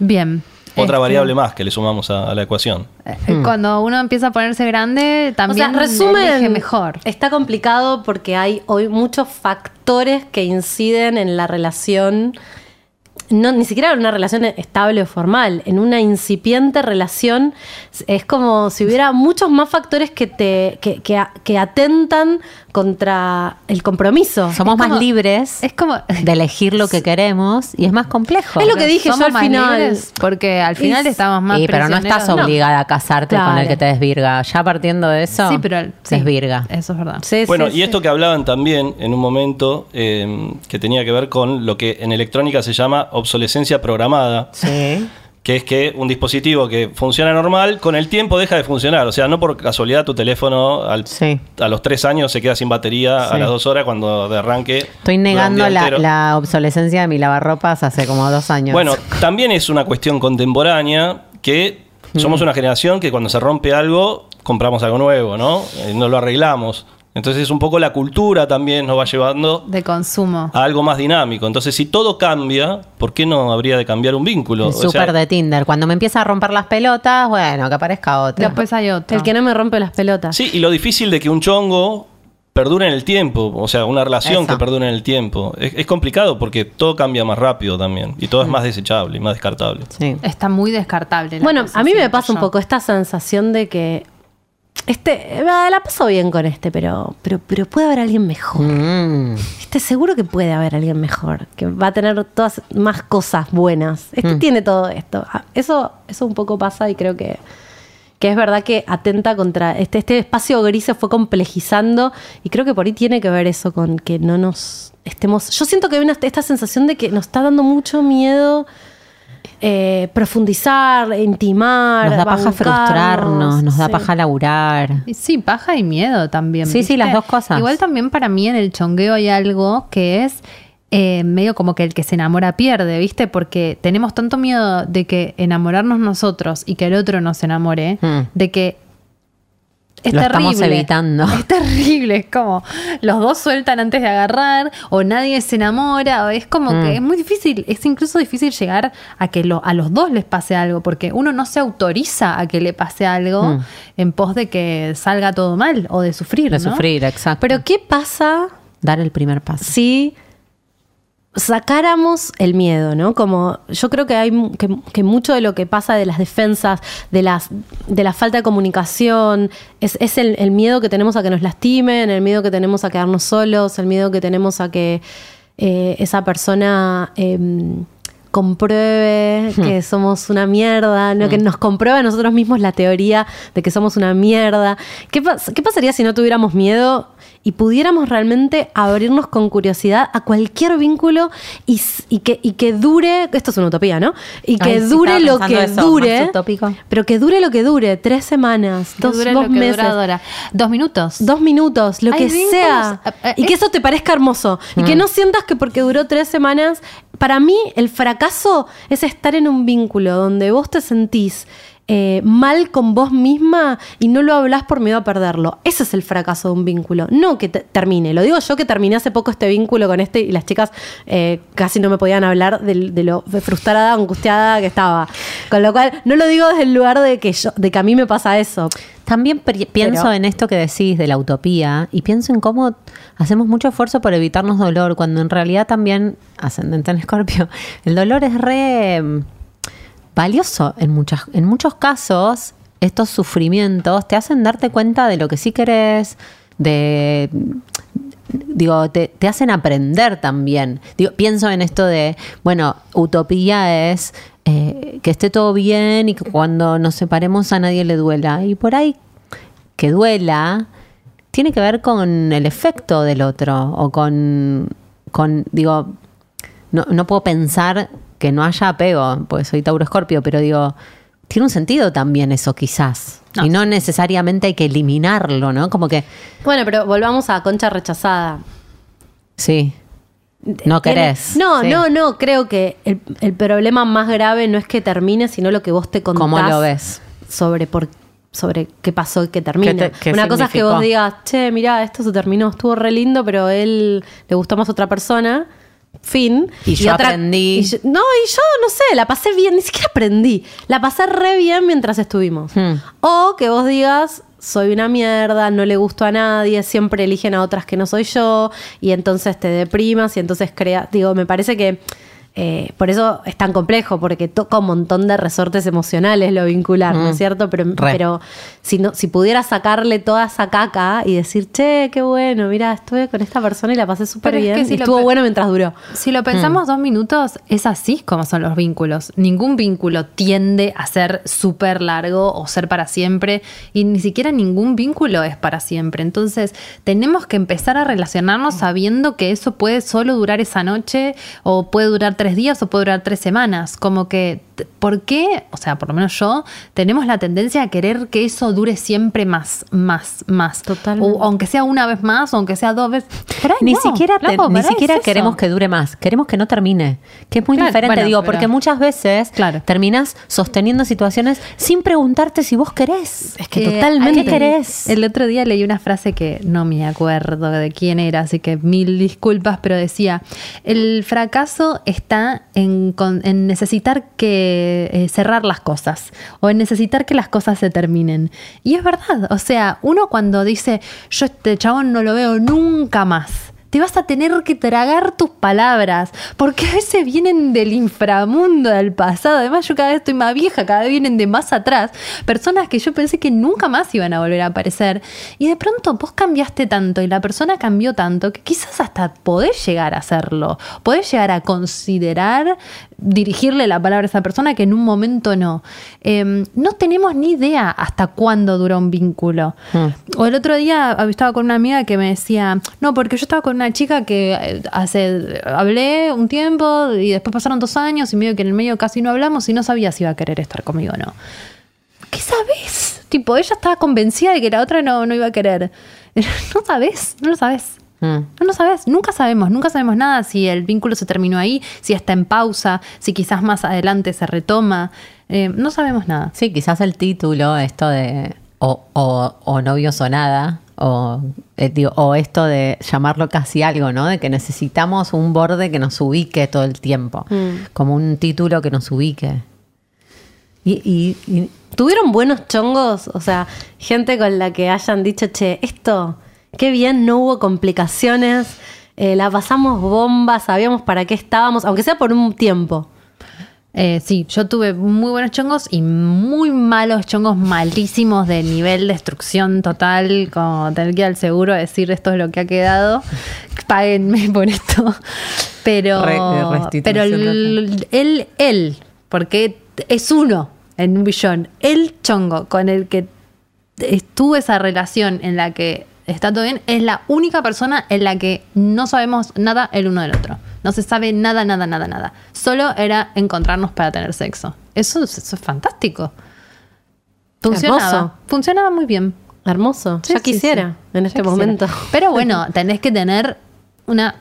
Bien. Otra Este, variable más que le sumamos a, a la ecuación. eh, Cuando uno empieza a ponerse grande, O también sea, resumen, mejor. está complicado porque hay hoy muchos factores que inciden en la relación, no, ni siquiera en una relación estable o formal, en una incipiente relación es como si hubiera muchos más factores que, te, que, que atentan contra el compromiso. Somos Es más como- libres Es como. de elegir lo que queremos y es más complejo. Es lo que dije yo al final. Porque al final Es- estamos más. Sí, pero no estás obligada a casarte con el que te desvirga. Ya partiendo de eso, Sí, pero. sí, desvirga. Eso es verdad. Sí, Bueno, sí, y sí. esto que hablaban también en un momento eh, que tenía que ver con lo que en electrónica se llama obsolescencia programada, Sí. Que es que un dispositivo que funciona normal, con el tiempo deja de funcionar. O sea, no por casualidad tu teléfono al- Sí. a los tres años se queda sin batería a las dos horas cuando de arranque. Estoy negando la, obsolescencia de mi lavarropas hace como dos años. Bueno, también es una cuestión contemporánea que Mm. somos una generación que cuando se rompe algo, compramos algo nuevo, ¿no? Eh, no lo arreglamos. Entonces un poco la cultura también nos va llevando De consumo. a algo más dinámico. Entonces, si todo cambia, ¿por qué no habría de cambiar un vínculo? el O sea, súper de Tinder. Cuando me empieza a romper las pelotas, bueno, que aparezca otro. Después hay otro. El que no me rompe las pelotas. Sí, y lo difícil de que un chongo perdure en el tiempo, o sea, una relación Eso. que perdure en el tiempo. Es, es complicado porque todo cambia más rápido también y Mm. todo es más desechable y más descartable. Sí. Está muy descartable. la Bueno, a mí me pasa un poco esta sensación de que este, la paso bien con este, pero, pero, pero puede haber alguien mejor. Mm. Este seguro que puede haber alguien mejor, que va a tener todas más cosas buenas. Este tiene todo esto. Ah, Eso, eso un poco pasa y creo que, que es verdad que atenta contra este, este espacio gris se fue complejizando y creo que por ahí tiene que ver eso con que no nos estemos. Yo siento que hay una, esta sensación de que nos está dando mucho miedo. Eh, profundizar, intimar, Nos da paja frustrarnos, nos da sí. paja laburar. Sí, paja y miedo también. Sí, sí, las dos cosas. Igual también para mí en el chongueo hay algo que es eh, medio como que el que se enamora pierde, ¿viste? Porque tenemos tanto miedo de que enamorarnos nosotros y que el otro nos enamore, Mm. de que es Lo terrible. estamos evitando. Es terrible, es como los dos sueltan antes de agarrar o nadie se enamora, o es como Mm. que es muy difícil, es incluso difícil llegar a que lo- a los dos les pase algo, porque uno no se autoriza a que le pase algo Mm. en pos de que salga todo mal o de sufrir. De ¿no? sufrir, exacto. Pero ¿qué pasa Dar el primer paso. si sacáramos el miedo, ¿no? Como yo creo que hay que mucho de lo que pasa de las defensas, de las de la falta de comunicación, es, es el, el miedo que tenemos a que nos lastimen, el miedo que tenemos a quedarnos solos, el miedo que tenemos a que eh, esa persona em, compruebe que somos una mierda, ¿no? que nos compruebe a nosotros mismos la teoría de que somos una mierda. ¿Qué, pas- qué pasaría si no tuviéramos miedo y pudiéramos realmente abrirnos con curiosidad a cualquier vínculo y, que, y que dure, esto es una utopía, ¿no? Y que Ay, dure lo que eso, dure, pero que dure lo que dure, tres semanas, dos, dure dos meses. dura. Dos minutos. Dos minutos, lo que vínculos, sea. eh, eh, Y que es- eso te parezca hermoso. Y que no sientas que porque duró tres semanas. Para mí, el fracaso es estar en un vínculo donde vos te sentís eh, mal con vos misma y no lo hablas por miedo a perderlo. Ese es el fracaso de un vínculo. No que te- termine. Lo digo yo que terminé hace poco este vínculo con este y las chicas eh, casi no me podían hablar de, lo frustrada, angustiada que estaba. Con lo cual, no lo digo desde el lugar de que, yo, de que a mí me pasa eso. También pienso Pero- en esto que decís de la utopía y pienso en cómo hacemos mucho esfuerzo por evitarnos dolor cuando en realidad también, ascendente en escorpio, el dolor es re valioso en, muchas, en muchos casos. Estos sufrimientos te hacen darte cuenta de lo que sí querés, de digo, te, te hacen aprender también. Pienso en esto de, bueno, utopía es eh, que esté todo bien y que cuando nos separemos a nadie le duela. Y por ahí que duela tiene que ver con el efecto del otro o con, con digo, no, no puedo pensar que no haya apego, porque soy Tauro Escorpio, pero digo, tiene un sentido también eso quizás. No, y no necesariamente hay que eliminarlo, ¿no? Como que, Bueno, pero volvamos a Concha rechazada. sí, no querés. No, Sí. no, no. Creo que el, el problema más grave no es que termine, sino lo que vos te contás. ¿Cómo lo ves? Sobre por sobre qué pasó y. ¿Qué te- qué Una cosa es que vos digas, che, mirá, esto se terminó, estuvo re lindo, pero él le gustó más otra persona. Fin. Y yo aprendí. y yo- no, y yo no sé, la pasé bien, ni siquiera aprendí. La pasé re bien mientras estuvimos. Hmm. O que vos digas, soy una mierda, no le gusto a nadie, siempre eligen a otras que no soy yo, y entonces te deprimas y entonces creas. Digo, me parece que eh, por eso es tan complejo, porque toca un montón de resortes emocionales lo vincular, ¿no es Mm. cierto? Pero, Re. pero si, no, si pudiera sacarle toda esa caca y decir, che, qué bueno, mira, estuve con esta persona y la pasé súper Pero es bien. que si y estuvo bueno mientras duró. Si lo pensamos dos minutos, es así como son los vínculos. Ningún vínculo tiende a ser súper largo o ser para siempre y ni siquiera ningún vínculo es para siempre. Entonces tenemos que empezar a relacionarnos sabiendo que eso puede solo durar esa noche o puede durar tres días o puede durar tres semanas. Como que, ¿por qué? O sea, por lo menos yo, tenemos la tendencia a querer que eso dure siempre más, más, más. Totalmente. O aunque sea una vez más o aunque sea dos veces. Ahí Ni no, siquiera, te- ni siquiera es queremos que dure más, queremos que no termine. Que es muy Claro, diferente, bueno, digo, pero- porque muchas veces Claro. terminas sosteniendo situaciones sin preguntarte si vos querés. Es que Eh, totalmente hay- querés. El otro día leí una frase que no me acuerdo de quién era, así que mil disculpas, pero decía, el fracaso está en necesitar que eh, cerrar las cosas o en necesitar que las cosas se terminen. Y es verdad, o sea, uno cuando dice, yo este chabón no lo veo nunca más. Te vas a tener que tragar tus palabras, porque a veces vienen del inframundo, del pasado. Además, yo cada vez estoy más vieja, cada vez vienen de más atrás. Personas que yo pensé que nunca más iban a volver a aparecer. Y de pronto vos cambiaste tanto y la persona cambió tanto que quizás hasta podés llegar a hacerlo. Podés llegar a considerar dirigirle la palabra a esa persona que en un momento no. Eh, no tenemos ni idea hasta cuándo dura un vínculo. O el otro día estaba con una amiga que me decía, no, porque yo estaba con una chica que eh, hace, hablé un tiempo y después pasaron dos años y medio que en el medio casi no hablamos y no sabía si iba a querer estar conmigo o no. ¿Qué sabes? Tipo, ella estaba convencida de que la otra no, no iba a querer. No sabes, no lo sabes. Mm. No lo sabes, nunca sabemos, nunca sabemos nada si el vínculo se terminó ahí, si está en pausa, si quizás más adelante se retoma. Eh, no sabemos nada. Sí, quizás el título, esto de o, o, o novios o nada, o, eh, digo, o esto de llamarlo casi algo, ¿no? De que necesitamos un borde que nos ubique todo el tiempo, como un título que nos ubique. Y, y- y- ¿Tuvieron buenos chongos? O sea, gente con la que hayan dicho, che, esto, qué bien, no hubo complicaciones, eh, la pasamos bomba, sabíamos para qué estábamos, aunque sea por un tiempo. Eh, sí, yo tuve muy buenos chongos y muy malos chongos malísimos de nivel destrucción total, como tener que ir al seguro a decir esto es lo que ha quedado, páguenme por esto. Pero, Re- restitución pero el- él, él, porque es uno en un billón, el chongo con el que estuvo esa relación en la que está todo bien, es la única persona en la que no sabemos nada el uno del otro. No se sabe nada, nada, nada, nada. Solo era encontrarnos para tener sexo. Eso, es- eso es fantástico. Funcionaba. Hermoso. Funcionaba muy bien. Hermoso, Sí, ya sí, quisiera sí. en Ya este quisiera. momento. Pero bueno, tenés que tener una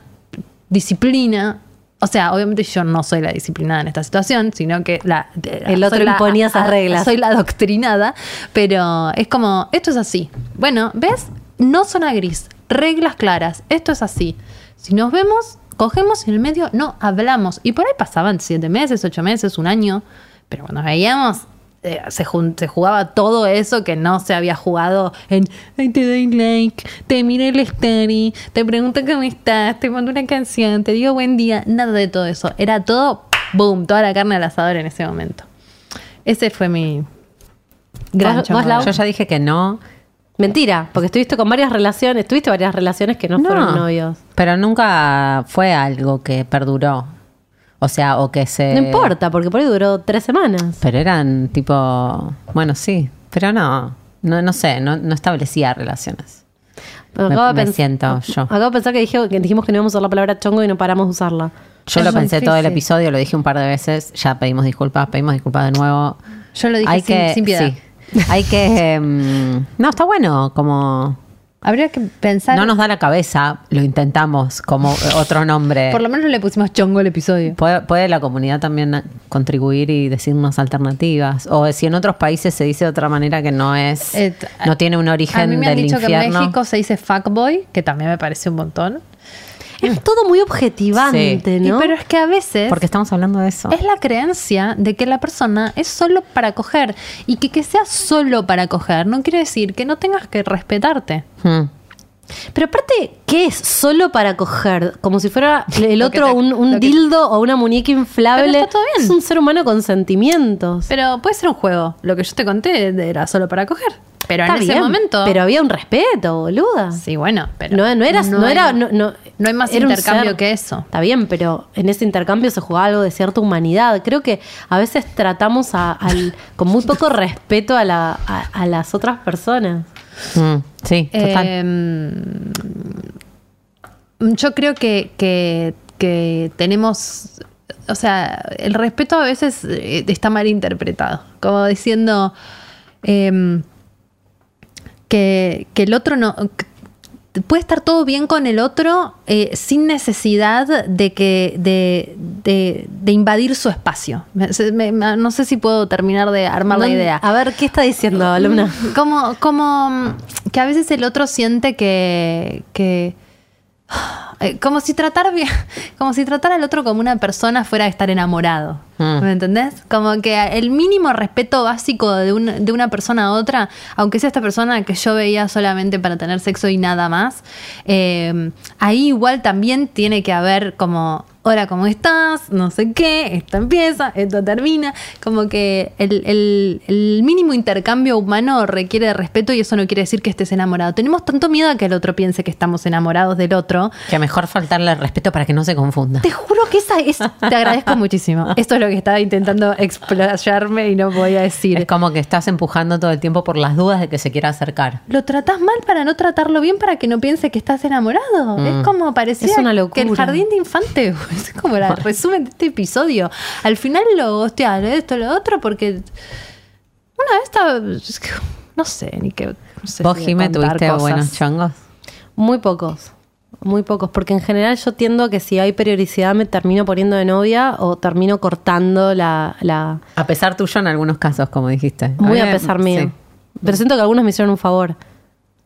disciplina. O sea, obviamente yo no soy la disciplinada en esta situación, sino que la, El otro la- imponía esas reglas. Soy la adoctrinada, pero es como, esto es así. Bueno, ¿ves? No zona gris, reglas claras, esto es así. Si nos vemos, cogemos y en el medio no hablamos. Y por ahí pasaban siete meses, ocho meses, un año, pero cuando veíamos, eh, se, jugaba todo eso que no se había jugado en Ay, te doy like, te miré el story, te pregunto cómo estás, te mando una canción, te digo buen día, nada de todo eso. Era todo, boom, toda la carne al asador en ese momento. Ese fue mi gran yo ya dije que no. Mentira, porque estuviste con varias relaciones, tuviste varias relaciones que no, fueron novios. Pero nunca fue algo que perduró. O sea, o que se. No importa, porque por ahí duró tres semanas. Pero eran tipo. Bueno, sí. Pero no. No, no sé, no, no establecía relaciones. Pero Me- acabo de me siento yo. Acabo de pensar que, dije, que dijimos que no íbamos a usar la palabra chongo y no paramos de usarla. Yo Es lo pensé todo el episodio, lo dije un par de veces. Ya pedimos disculpas, pedimos disculpas de nuevo. Yo lo dije sin- sin piedad. sí. Hay que. mm, no, está bueno. Como. Habría que pensar. No nos da la cabeza, lo intentamos como otro nombre. Por lo menos le pusimos chongo al episodio. ¿Puede, puede la comunidad también contribuir y decirnos alternativas? O si en otros países se dice de otra manera que no es, no tiene un origen A mí me han del dicho que en infierno. México se dice fuckboy, que también me parece un montón. Es todo muy objetivante, Sí. ¿no? Y pero es que a veces Porque estamos hablando de eso. es la creencia de que la persona es solo para coger. Y que que sea solo para coger no quiere decir que no tengas que respetarte. Hmm. Pero aparte, ¿qué es? Solo para coger. Como si fuera el otro te- un, un dildo o una muñeca inflable. Pero está todo bien. Es un ser humano con sentimientos. Pero puede ser un juego. Lo que yo te conté era solo para coger. Pero Está en ese bien, momento. Pero había un respeto, boluda. Sí, bueno, pero. no, no era, no, era, hay- no, no- no hay más intercambio ser. que eso. Está bien, pero en ese intercambio se jugaba algo de cierta humanidad. Creo que a veces tratamos a- al, con muy poco respeto a, la, a, a las otras personas. Mm, sí, total. Eh, yo creo que, que- que tenemos, o sea, el respeto a veces eh, está mal interpretado, como diciendo em, que, que el otro no... Puede estar todo bien con el otro eh, sin necesidad de que de, de- de invadir su espacio. Me- se- me- no sé si puedo terminar de armar la idea. A ver, ¿qué está diciendo, alumna? Como, como mm, que a veces el otro siente que, que como si tratar bien, como si tratar al otro como una persona fuera de estar enamorado. Mm. ¿Me entendés? Como que el mínimo respeto básico de, un- de una persona a otra, aunque sea esta persona que yo veía solamente para tener sexo y nada más, eh, ahí igual también tiene que haber como hola, ¿cómo estás? No sé qué, esto empieza, esto termina. Como que el, el- el mínimo intercambio humano requiere de respeto y eso no quiere decir que estés enamorado. Tenemos tanto miedo a que el otro piense que estamos enamorados del otro. Que mejor faltarle el respeto para que no se confunda. Te juro que esa es. Te agradezco muchísimo. Esto es lo que estaba intentando explayarme y no podía decir. Es como que estás empujando todo el tiempo por las dudas de que se quiera acercar. Lo tratás mal para no tratarlo bien para que no piense que estás enamorado. Mm. Es como parecía Es una que el jardín de infante. Es como el resumen de este episodio. Al final lo hostia, esto, lo otro, porque una vez estaba. es que No sé, ni qué. No sé ¿Vos, si contar tuviste cosas. buenos chongos? Muy pocos. Muy pocos, porque en general yo tiendo que si hay periodicidad me termino poniendo de novia o termino cortando la... la A pesar tuyo en algunos casos, como dijiste. muy a pesar mío. sí. Pero siento que algunos me hicieron un favor.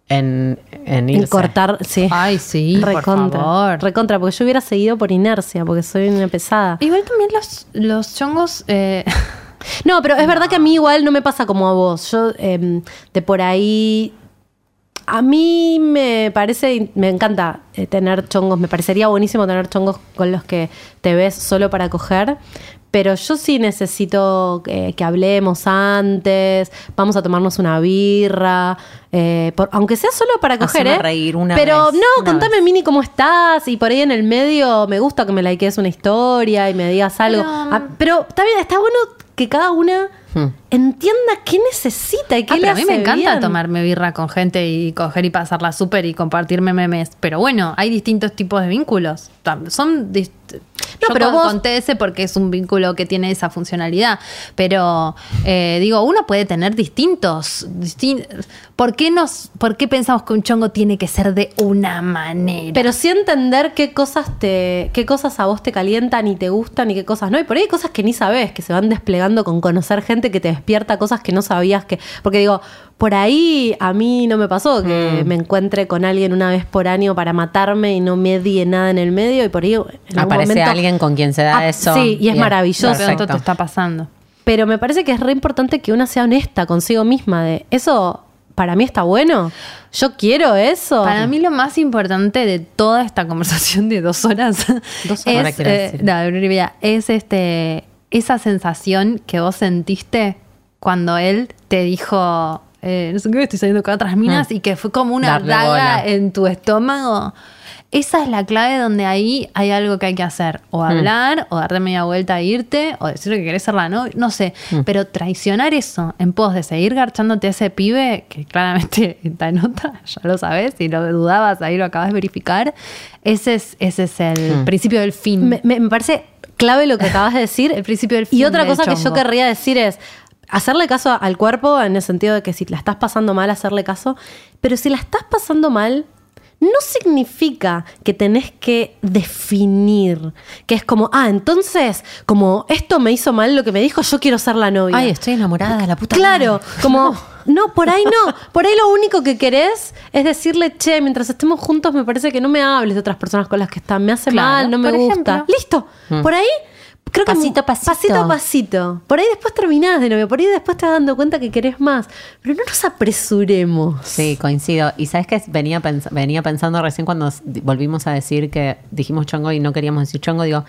En, en En irse. cortar, sí. Ay, sí, por recontra. favor. Recontra, porque yo hubiera seguido por inercia, porque soy una pesada. Igual también los, los chongos. eh, No, pero es verdad que a mí igual no me pasa como a vos. Yo, eh, de por ahí. A mí me parece, me encanta eh, tener chongos, me parecería buenísimo tener chongos con los que te ves solo para coger, pero yo sí necesito eh, que hablemos antes, vamos a tomarnos una birra, eh, por- aunque sea solo para coger, Haceme ¿eh? reír una pero vez, no, una contame vez. Mini cómo estás y por ahí en el medio me gusta que me likees una historia y me digas algo. Pero- Ah, pero está bien, está bueno que cada una Hmm. entienda qué necesita y qué Ah, le pero a mí me hace encanta bien. tomarme birra con gente y coger y pasarla súper y compartirme memes. Pero bueno, hay distintos tipos de vínculos. Son Yo pero con- vos- conté ese porque es un vínculo que tiene esa funcionalidad. Pero eh, digo, uno puede tener distintos. distin- ¿Por, qué nos, ¿Por qué pensamos que un chongo tiene que ser de una manera? Pero sí entender qué cosas te, qué cosas a vos te calientan y te gustan y qué cosas no. Y por ahí hay cosas que ni sabes, que se van desplegando con conocer gente que te despierta cosas que no sabías que. Porque digo, por ahí a mí no me pasó que me encuentre con alguien una vez por año para matarme y no medie nada en el medio. Y por ahí en Aparece momento- alguien con quien se da Ah, eso. Sí, y es Bien, maravilloso. Pero esto te perfecto. está pasando. Pero me parece que es re importante que una sea honesta consigo misma. De eso para mí está bueno. Yo quiero eso. Para mí lo más importante de toda esta conversación de dos horas, Dos horas. Es, eh, no, es este, esa sensación que vos sentiste cuando él te dijo, eh, no sé qué, estoy saliendo con otras minas Mm. y que fue como una Darle daga bola. en tu estómago. Esa es la clave donde ahí hay algo que hay que hacer. O Mm. hablar, o darte media vuelta a irte, o decir que querés ser la novia, no sé. Mm. Pero traicionar eso en pos de seguir garchándote a ese pibe, que claramente está en otra, ya lo sabes, si lo dudabas, ahí lo acabas de verificar. Ese es, ese es el Mm. principio del fin. Me, me- me parece clave lo que acabas de decir. El principio del Y fin otra del cosa que yo chongo. querría decir es hacerle caso al cuerpo en el sentido de que si la estás pasando mal, hacerle caso. Pero si la estás pasando mal, no significa que tenés que definir. Que es como, ah, entonces, como esto me hizo mal lo que me dijo, yo quiero ser la novia. Ay, estoy enamorada, la puta Claro, madre. como, no, por ahí no. Por ahí lo único que querés es decirle, che, mientras estemos juntos me parece que no me hables de otras personas con las que están. Me hace Claro, mal, no me gusta. ejemplo. Listo. Por ahí creo que Pasito a pasito. pasito a pasito. Por ahí después terminás de novio, por ahí después te vas dando cuenta que querés más. Pero no nos apresuremos. Sí, coincido. Y sabes que venía, pens- venía pensando recién cuando volvimos a decir que dijimos chongo y no queríamos decir chongo, digo,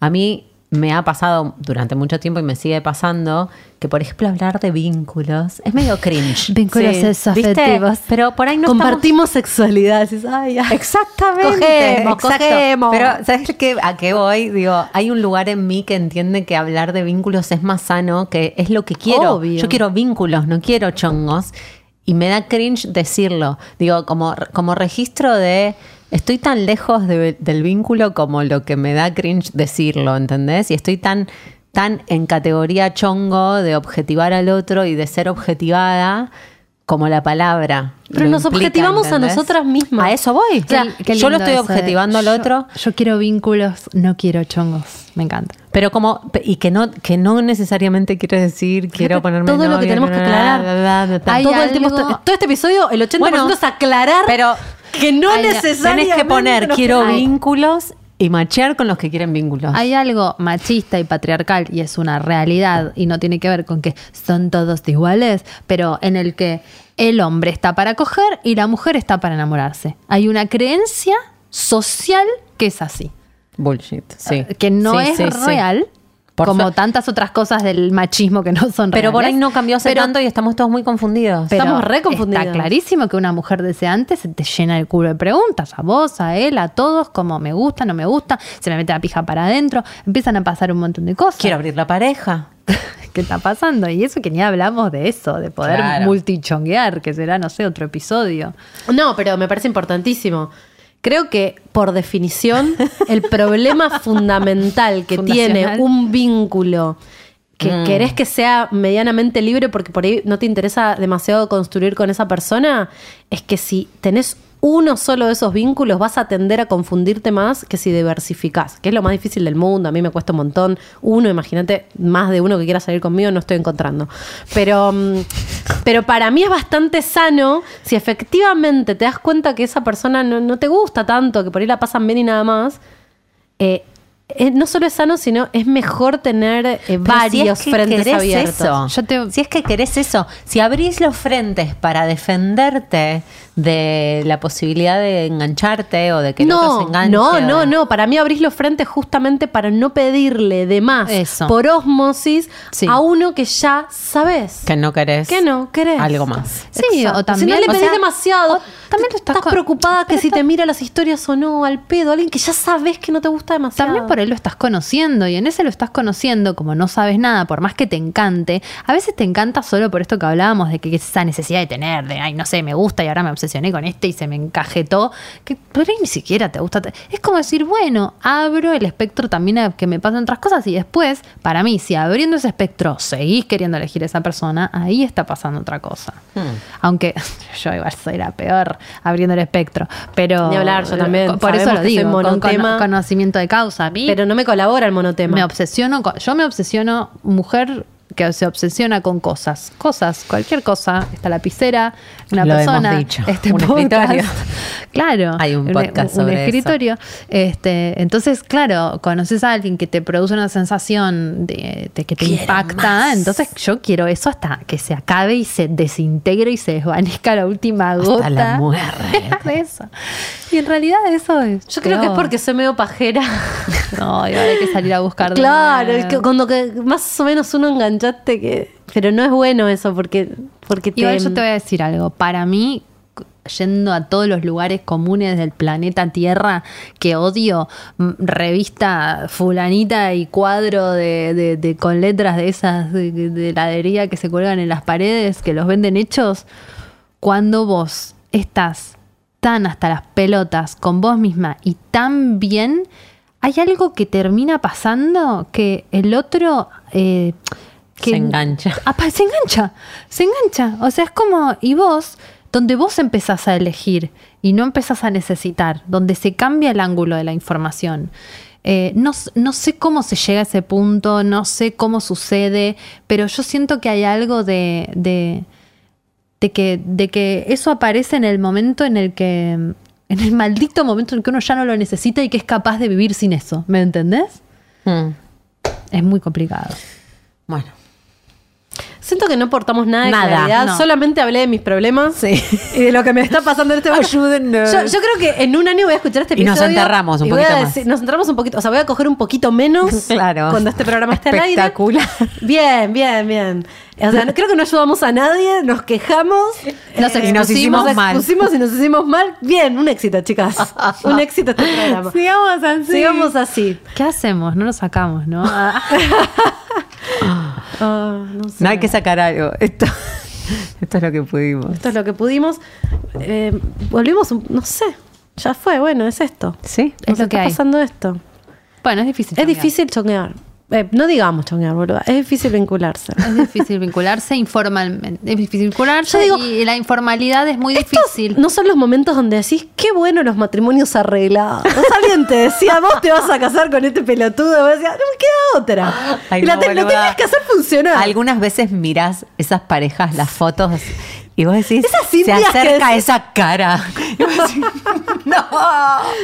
a mí me ha pasado durante mucho tiempo y me sigue pasando que, por ejemplo, hablar de vínculos es medio cringe. Vínculos Sí. afectivos. Pero por ahí no Compartimos sexualidad. Ay, ay. Exactamente. Cogemos, exacto. cogemos. Pero, ¿sabes qué? a qué voy? Digo, hay un lugar en mí que entiende que hablar de vínculos es más sano, que es lo que quiero. Obvio. Yo quiero vínculos, no quiero chongos. Y me da cringe decirlo. Digo, como, como registro de. Estoy tan lejos de- del vínculo como lo que me da cringe decirlo, ¿entendés? Y estoy tan, tan en categoría chongo de objetivar al otro y de ser objetivada como la palabra. Pero nos implica, objetivamos a nosotras mismas. A eso voy. Qué yo lo estoy de, objetivando al otro, Yo quiero vínculos, no quiero chongos. Me encanta. pero como y que no que no necesariamente quiere decir quiero ponerme todo lo que tenemos que aclarar. bla, bla, bla, bla. Hay todo el tiempo, algo- esto- todo este episodio, el 80% Bueno, es aclarar pero que no hay- necesariamente. Tenés que poner quiero vínculos y machear con los que quieren vínculos. Hay algo machista y patriarcal y es una realidad y no tiene que ver con que son todos iguales, pero en el que el hombre está para coger y la mujer está para enamorarse. Hay una creencia social que es así, Bullshit, sí. que no Sí, es sí, sí. Por como tantas otras cosas del machismo que no son reales. Pero por ahí no cambió hace Pero- tanto y estamos todos muy confundidos. pero Estamos re confundidos. Está clarísimo que una mujer deseante se te llena el culo de preguntas. A vos, a él, a todos, como me gusta, no me gusta, se me mete la pija para adentro, empiezan a pasar un montón de cosas. Quiero abrir la pareja. ¿Qué está pasando? Y eso que ni hablamos de eso, de poder Claro. multichonguear, que será, no sé, otro episodio. No, pero me parece importantísimo. Creo que, por definición, el problema fundamental que tiene un vínculo que Mm. querés que sea medianamente libre porque por ahí no te interesa demasiado construir con esa persona, es que si tenés uno solo de esos vínculos vas a tender a confundirte más que si diversificás, que es lo más difícil del mundo. A mí me cuesta un montón. Uno, imagínate, más de uno que quiera salir conmigo, no estoy encontrando. Pero, mm, pero para mí es bastante sano si efectivamente te das cuenta que esa persona no, no te gusta tanto, que por ahí la pasan bien y nada más. eh, eh, no solo es sano, sino es mejor tener eh, varios si es que frentes abiertos. Eso, Yo te- Si es que querés eso, si abrís los frentes para defenderte de la posibilidad de engancharte o de que el otro se No, enganche. no, no, de- no. Para mí abrís los frentes justamente para no pedirle de más Eso. por osmosis Sí. a uno que ya sabes Que no querés. que no querés. Algo más. Sí, Exacto. o también- Si no le o pedís sea, demasiado, o también tú estás estás, con- preocupada que si te mira las historias o no, al pedo, alguien que ya sabes que no te gusta demasiado. También por ahí lo estás conociendo y en ese lo estás conociendo, como no sabes nada, por más que te encante, a veces te encanta solo por esto que hablábamos de que es esa necesidad de tener, de, ay, no sé, me gusta y ahora me obsesioné con este y se me encajetó, que por ahí ni siquiera te gusta. Es como decir, bueno, abro el espectro también a que me pasen otras cosas y después, para mí, si abriendo ese espectro seguís queriendo elegir a esa persona, ahí está pasando otra cosa. Aunque yo igual soy la peor abriendo el espectro, pero... Ni hablar, yo también. Por eso lo digo, con- conocimiento de causa. A mí Pero no me colabora el monotema. me obsesiono, con- yo me obsesiono, mujer que se obsesiona con cosas, cosas, cualquier cosa, esta lapicera, una Lo hemos persona, dicho, este un podcast. escritorio. claro, Hay un podcast sobre eso. escritorio. Este, entonces, claro, conoces a alguien que te produce una sensación de, de que te Quiero impacta, más. entonces yo quiero eso hasta que se acabe y se desintegre y se desvanezca la última Hasta gota. la muerte. eso. Y en realidad eso es Yo creo que es porque soy medio pajera. No, y ahora hay que salir a buscar claro, cuando que más o menos uno Pero no es bueno eso porque, porque Igual yo te voy a decir algo. Para mí, yendo a todos los lugares comunes del planeta Tierra que odio, revista fulanita y cuadro de- de- con letras de esas de, de heladería que se cuelgan en las paredes, que los venden hechos, cuando vos estás tan hasta las pelotas con vos misma y tan bien, hay algo que termina pasando que el otro... eh, que Se engancha. Apa, se engancha, se engancha. O sea, es como, y vos, donde vos empezás a elegir y no empezás a necesitar, donde se cambia el ángulo de la información. Eh, no, no sé cómo se llega a ese punto, no sé cómo sucede, pero yo siento que hay algo de, de, de que, de que eso aparece en el momento en el que, en el maldito momento en el que uno ya no lo necesita y que es capaz de vivir sin eso, ¿me entendés? Hmm. Es muy complicado. Bueno. Siento que no portamos nada de Nada, claridad, no. solamente hablé de mis problemas Sí. y de lo que me está pasando en este momento. Ayúdennos. Yo, yo creo que en un año voy a escuchar este Y nos episodio. enterramos un poquito más. Nos enterramos un poquito. O sea, voy a coger un poquito menos Claro. cuando este programa esté al aire. Espectacular. Bien, bien, bien. O sea, creo que no ayudamos a nadie, nos quejamos. Nos eh, y nos hicimos nos mal. expusimos y nos hicimos mal. Bien, un éxito, chicas. un éxito este programa. Sigamos así. Sigamos así. ¿Qué hacemos? No lo sacamos, ¿no? Ah, no sé. No hay que sacar algo. Esto, esto es lo que pudimos. Esto es lo que pudimos. Eh, volvimos, no sé. Ya fue, bueno, es esto. ¿Sí? Es lo que está hay. pasando esto. Bueno, es difícil. Es chonguear. difícil chonguear. Eh, no digamos chonguear, boludo. Es difícil vincularse. Es difícil vincularse informalmente. Es difícil vincularse Yo digo, y la informalidad es muy difícil. no son los momentos donde decís, qué bueno los matrimonios arreglados. O sea, alguien te decía, vos te vas a casar con este pelotudo. Y vos decías, no me queda otra. Ay, y la no, te- lo boluda. tenías que hacer funcionar. Algunas veces mirás esas parejas, las fotos, y vos decís, se que acerca esa cara. Y vos decís, no.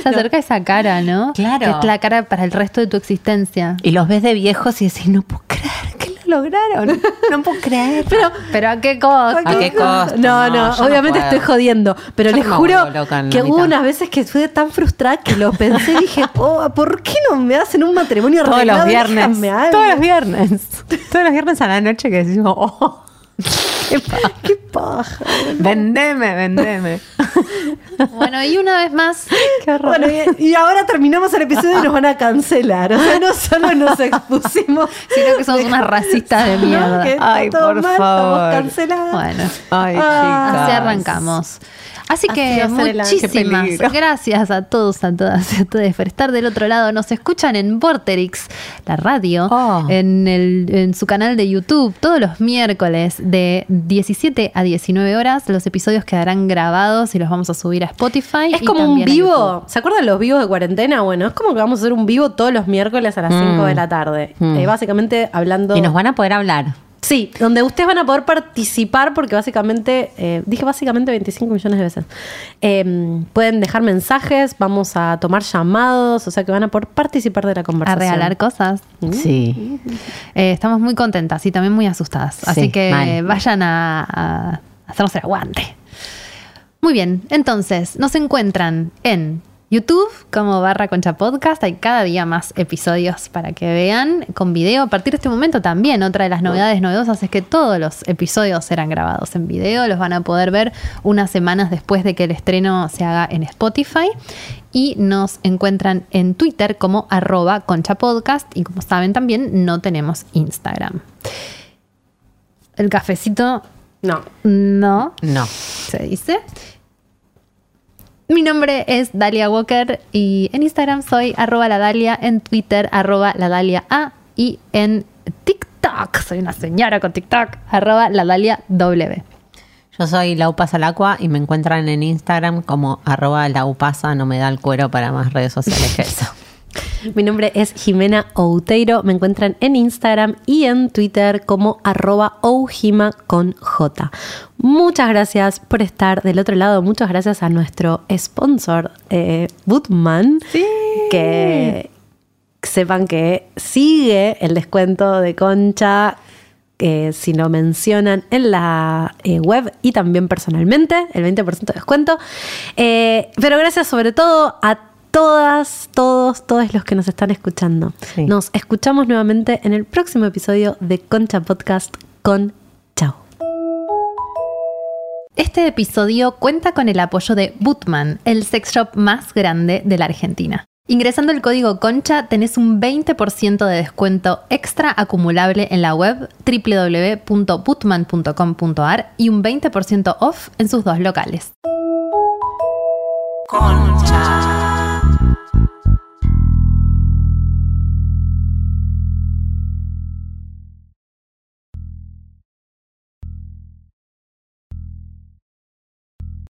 Se acerca esa cara, ¿no? Claro. Que es la cara para el resto de tu existencia. Y los ves de viejos y decís, no puedo creer que lo lograron. No puedo creer. Pero Pero ¿a qué costo? ¿A qué costo? No, no, No, yo no obviamente estoy jodiendo. Pero Yo les juro loca que hubo unas veces que estuve tan frustrada que lo pensé y dije, oh, ¿por qué no me hacen un matrimonio Todos los viernes. Todos los viernes. Todos los viernes a la noche que decimos, oh, qué paja. Qué paja. Vendeme, vendeme. Bueno, y una vez más, Bueno, y, y ahora terminamos el episodio y nos van a cancelar. O sea, no solo nos expusimos. sino que somos unas racistas de mierda. Ay, todo por mal, favor. Estamos canceladas. Bueno, Ay, Ah, chicas. así arrancamos. Así que muchísimas gracias a todos, a todas y a todos por estar del otro lado. Nos escuchan en Vorterix, la radio, Oh. en, el, en su canal de YouTube, todos los miércoles de 17 a 19 horas. Los episodios quedarán grabados y los vamos a subir a Spotify. Es y como un vivo. ¿Se acuerdan los vivos de cuarentena? Bueno, es como que vamos a hacer un vivo todos los miércoles a las 5 de la tarde. Mm. Eh, básicamente hablando. Y nos van a poder hablar. Sí, donde ustedes van a poder participar porque básicamente, eh, dije básicamente 25 millones de veces, Eh, pueden dejar mensajes, vamos a tomar llamados, o sea que van a poder participar de la A conversación. regalar cosas. Sí. Eh, estamos muy contentas y también muy asustadas. Así Sí, que mal. vayan a, a hacernos el aguante. Muy bien, entonces nos encuentran en YouTube como barra concha podcast. Hay cada día más episodios para que vean con video. A partir de este momento también otra de las novedades novedosas es que todos los episodios serán grabados en video. Los van a poder ver unas semanas después de que el estreno se haga en Spotify. Y nos encuentran en Twitter como arroba conchapodcast. Y como saben también no tenemos Instagram. El cafecito No. no No. se dice. Mi nombre es Dalia Walker y en Instagram soy arroba la Dalia, en Twitter arroba la Dalia A y en TikTok, soy una señora con TikTok, arroba la Dalia W. Yo soy Laupasa Salacua y me encuentran en Instagram como arroba laupasa, no me da el cuero para más redes sociales que eso. Mi nombre es Jimena Outeiro. Me encuentran en Instagram y en Twitter como arroba oujima con J. Muchas gracias por estar del otro lado. Muchas gracias a nuestro sponsor, eh, Bootman. Que sepan que sigue el descuento de concha. eh, si lo mencionan en la eh, web y también personalmente, el 20% de descuento. Eh, pero gracias sobre todo a todas, todos, todos los que nos están escuchando. Sí. Nos escuchamos nuevamente en el próximo episodio de Concha Podcast con Chao. Este episodio cuenta con el apoyo de Bootman, el sex shop más grande de la Argentina. Ingresando el código CONCHA tenés un 20% de descuento extra acumulable en la web www.bootman.com.ar y un 20% off en sus dos locales. Concha.